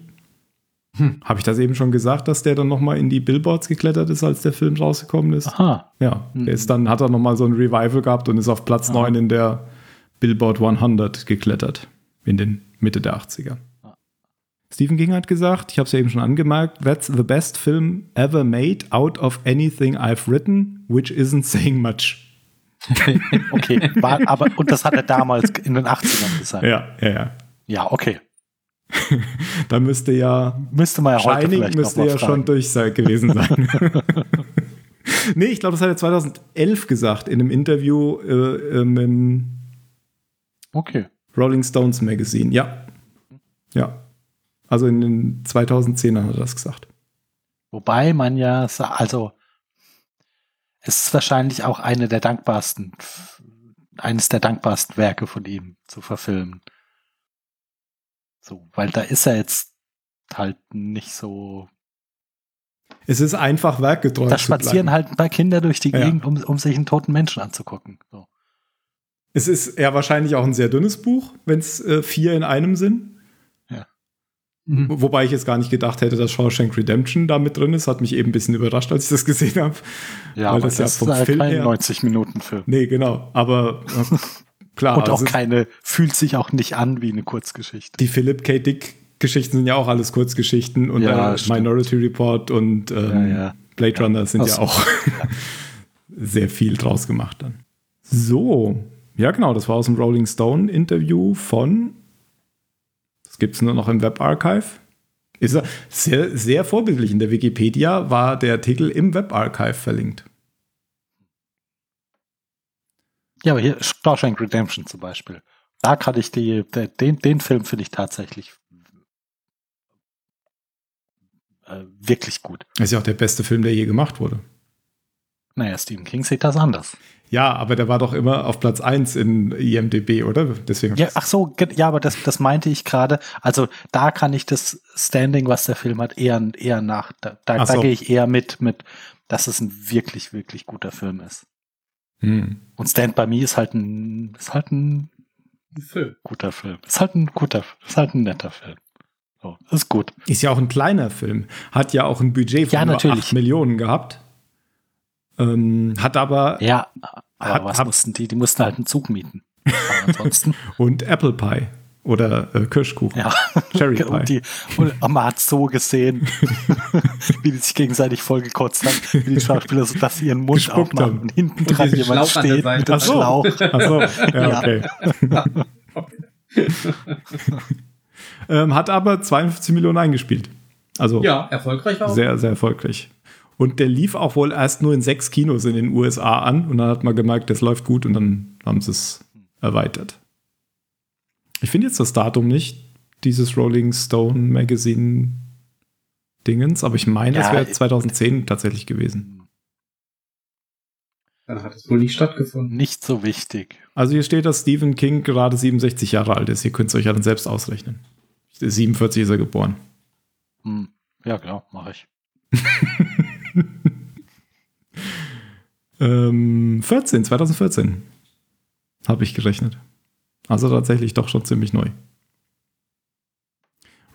Habe ich das eben schon gesagt, dass der dann nochmal in die Billboards geklettert ist, als der Film rausgekommen ist? Aha. Ja, der ist dann hat er noch mal so ein Revival gehabt und ist auf Platz 9 in der Billboard 100 geklettert in den Mitte der 80er. Stephen King hat gesagt, ich habe es ja eben schon angemerkt, that's the best film ever made out of anything I've written, which isn't saying much. Okay, war, aber, und das hat er damals in den 80ern gesagt. Ja, ja, ja. Ja, okay. Da müsste ja Müsste man ja heute Shining vielleicht noch müsste ja fragen. schon durch sein- gewesen sein. nee, ich glaube, das hat er 2011 gesagt in einem Interview äh, ähm, im Okay. Rolling Stones Magazine, ja. Ja. Also in den 2010ern hat er das gesagt. Wobei man ja, also es ist wahrscheinlich auch eine der dankbarsten, eines der dankbarsten Werke von ihm zu verfilmen. So, weil da ist er jetzt halt nicht so. Es ist einfach werkgetreu. Da spazieren halt ein paar Kinder durch die Ja. Gegend, um, um sich einen toten Menschen anzugucken. So. Es ist ja wahrscheinlich auch ein sehr dünnes Buch, wenn es äh, vier in einem sind. Ja. Wobei ich jetzt gar nicht gedacht hätte, dass Shawshank Redemption da mit drin ist. Hat mich eben ein bisschen überrascht, als ich das gesehen habe. Ja, Weil aber das das, ja ist vom halt Film kein her- 90-Minuten-Film. Nee, genau. Aber äh, klar, Und auch also keine, fühlt sich auch nicht an wie eine Kurzgeschichte. die Philip K. Dick Geschichten sind ja auch alles Kurzgeschichten und Ja, äh. Minority Report und ähm, Ja, ja. Blade Runner sind Ach ja auch sehr viel draus gemacht dann. So, ja genau, das war aus dem Rolling Stone Interview von, das gibt es nur noch im Webarchive. Ist er sehr, sehr vorbildlich. In der Wikipedia war der Artikel im Webarchive verlinkt. Ja, aber hier Shawshank Redemption zum Beispiel. Da kann ich die, den, den Film finde ich tatsächlich äh, wirklich gut. Das ist ja auch der beste Film, der je gemacht wurde. Naja, Stephen King sieht das anders. Ja, aber der war doch immer auf Platz 1 in IMDB, oder? Deswegen Ja, ach so, ja, aber das, das meinte ich gerade. Also da kann ich das Standing, was der Film hat, eher, eher nach. Da, da, Ach da so. gehe ich eher mit, mit, dass es ein wirklich, wirklich guter Film ist. Hm. Und Stand by Me ist halt ein, ist halt ein Film. guter Film. Ist halt ein guter, ist halt ein netter Film. So, ist gut. Ist ja auch ein kleiner Film. Hat ja auch ein Budget von Ja, nur natürlich. 8 Millionen gehabt. Ähm, hat aber Ja, aber Hat- was hab- mussten die? Die mussten halt einen Zug mieten. Aber ansonsten, und Apple Pie oder äh, Kirschkuchen. ja. Cherry Pie. Und, die, und man hat so gesehen, wie die sich gegenseitig vollgekotzt haben, wie die Schauspieler so, dass sie ihren Mund Gespuckt aufmachen haben. und hinten Und dran jemand Schlauch steht mit dem Ach so. Schlauch. Achso, ja, Ja. okay. ähm, hat aber 52 Millionen eingespielt. Also Ja, erfolgreich war auch. sehr, sehr erfolgreich. Und der lief auch wohl erst nur in sechs Kinos in den USA an und dann hat man gemerkt, das läuft gut und dann haben sie es erweitert. Ich finde jetzt das Datum nicht, dieses Rolling Stone Magazine Dingens, aber ich meine, das Ja, wäre 2010 tatsächlich gewesen. Dann hat es wohl nicht stattgefunden. Nicht so wichtig. Also hier steht, dass Stephen King gerade 67 Jahre alt ist. Ihr könnt es euch ja dann selbst ausrechnen. 47 ist er geboren. Hm. Ja, genau, mache ich. Ähm, 14, 2014 habe ich gerechnet. Also tatsächlich doch schon ziemlich neu.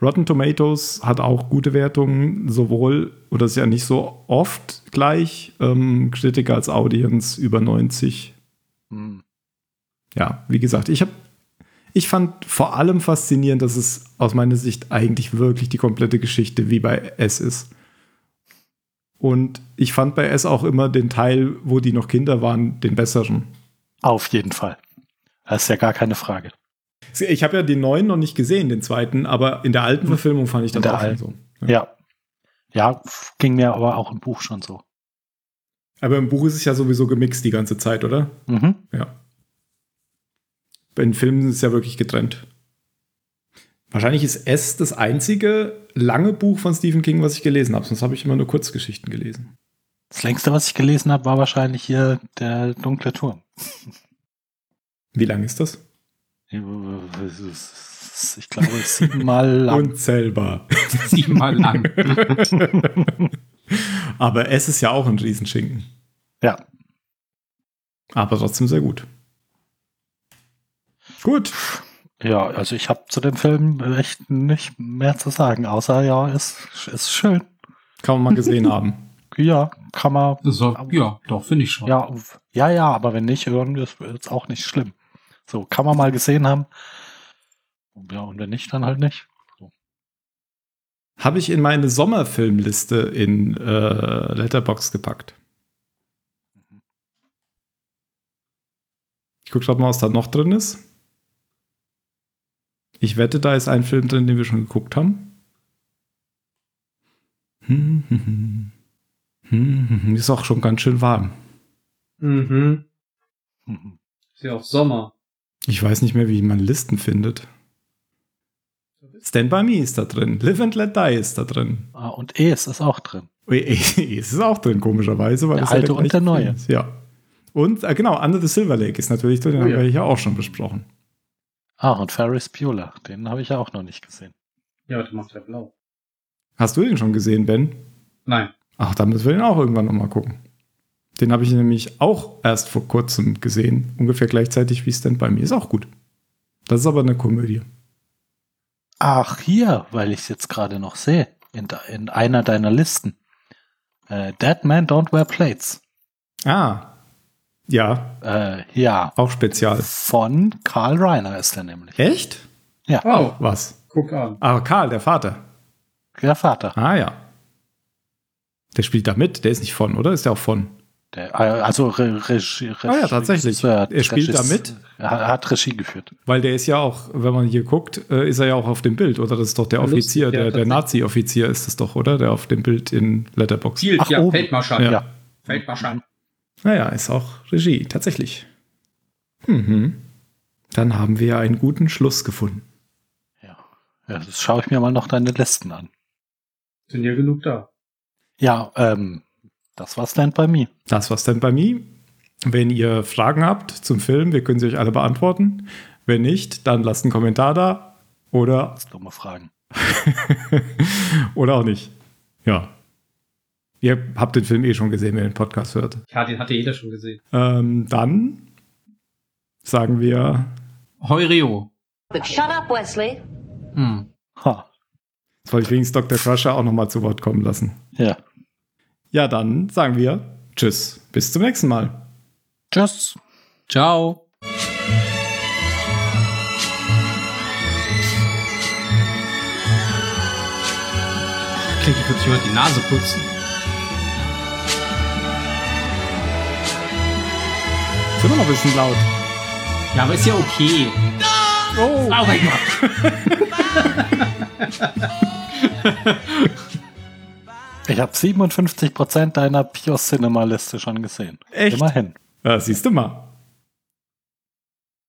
Rotten Tomatoes hat auch gute Wertungen, sowohl, oder ist ja nicht so oft gleich, ähm, Kritiker als Audience über 90. Hm. Ja, wie gesagt, ich habe, ich fand vor allem faszinierend, dass es aus meiner Sicht eigentlich wirklich die komplette Geschichte wie bei S ist. Und ich fand bei S auch immer den Teil, wo die noch Kinder waren, den besseren. Auf jeden Fall. Das ist ja gar keine Frage. Ich habe ja den neuen noch nicht gesehen, den zweiten, aber in der alten Verfilmung fand ich das auch schon so. Ja. Ja, ging mir aber auch im Buch schon so. Aber im Buch ist es ja sowieso gemixt die ganze Zeit, oder? Mhm. Ja. Bei den Filmen ist es ja wirklich getrennt. Wahrscheinlich ist S das einzige lange Buch von Stephen King, was ich gelesen habe. Sonst habe ich immer nur Kurzgeschichten gelesen. Das längste, was ich gelesen habe, war wahrscheinlich hier der dunkle Turm. Wie lang ist das? Ich glaube, siebenmal lang. Unzählbar. Siebenmal lang. Aber S ist ja auch ein Riesenschinken. ja. Aber trotzdem sehr gut. Gut. Ja, also ich habe zu dem Film echt nicht mehr zu sagen, außer ja, ist, ist schön. Kann man mal gesehen haben. Ja, kann man. Soll, ja, doch, finde ich schon. Ja, ja, ja, aber wenn nicht, hören ist jetzt auch nicht schlimm. So, kann man mal gesehen haben. Ja, und wenn nicht, dann halt nicht. So. Habe ich in meine Sommerfilmliste in äh, Letterbox gepackt. Ich gucke gerade mal, was da noch drin ist. Ich wette, da ist ein Film drin, den wir schon geguckt haben. Hm, hm, hm. Hm, hm, hm. Ist auch schon ganz schön warm. Mhm. Mhm. Ist ja auch Sommer. Ich weiß nicht mehr, wie man Listen findet. Stand By Me ist da drin. Live and Let Die ist da drin. Ah, und Es ist auch drin. Ui, es ist auch drin, komischerweise. Weil Der das alte ja und der neue. Ist. Ja. Und äh, genau, Under the Silver Lake ist natürlich drin, den Oh haben ja. wir ja auch schon besprochen. Ah, und Ferris Bueller, den habe ich ja auch noch nicht gesehen. Ja, der macht ja blau. Hast du den schon gesehen, Ben? Nein. Ach, dann müssen wir den auch irgendwann nochmal gucken. Den habe ich nämlich auch erst vor kurzem gesehen, ungefähr gleichzeitig wie Stand By Me. Ist auch gut. Das ist aber eine Komödie. Ach, hier, weil ich es jetzt gerade noch sehe. In, in einer deiner Listen. Äh, Dead Men Don't Wear Plates. Ah. Ja, Äh, ja. auch spezial. Von Karl Reiner ist er nämlich. Echt? Oh, Was? guck an. Ah, Karl, der Vater. Der Vater. Ah ja. Der spielt da mit. Der ist nicht von, oder? Ist der auch von? Der, äh, also Re Regie. Regie Ah ja, tatsächlich. Regisseur, Er spielt da Regis- mit? Er hat- Regie geführt. Weil der ist ja auch, wenn man hier guckt, äh, ist er ja auch auf dem Bild, oder? Das ist doch der Offizier, ja, der, der. Nazi-Offizier ist es doch, oder? Der auf dem Bild in Letterbox. Ziel, Ach, ja, oben. Feldmarschall. Ja. Ja. Feldmarschall. Naja, ist auch Regie, tatsächlich. Mhm. Dann haben wir einen guten Schluss gefunden. Ja. ja. Jetzt schaue ich mir mal noch deine Listen an. Sind ja genug da. Ja, ähm, das war Stand By Me. Das war's dann bei mir. Wenn ihr Fragen habt zum Film, wir können sie euch alle beantworten. Wenn nicht, dann lasst einen Kommentar da oder, Das dumme Fragen. oder auch nicht. Ja. Ihr habt den Film eh schon gesehen, wenn ihr den Podcast hört. Ja, den hatte jeder schon gesehen. Ähm, dann sagen wir, Heureo. Shut up, Wesley. Hm. Ha. soll ich wenigstens Dr. Crusher auch nochmal zu Wort kommen lassen. Ja. Ja, dann sagen wir Tschüss. Bis zum nächsten Mal. Tschüss. Ciao. Klingt, als würde sich jemand die Nase putzen. Ist immer noch ein bisschen laut. Ja, aber ist ja okay. Oh. Oh mein Gott. Ich habe 57% deiner Pure Cinema Liste schon gesehen. Echt? Immerhin. Ja, siehst du mal.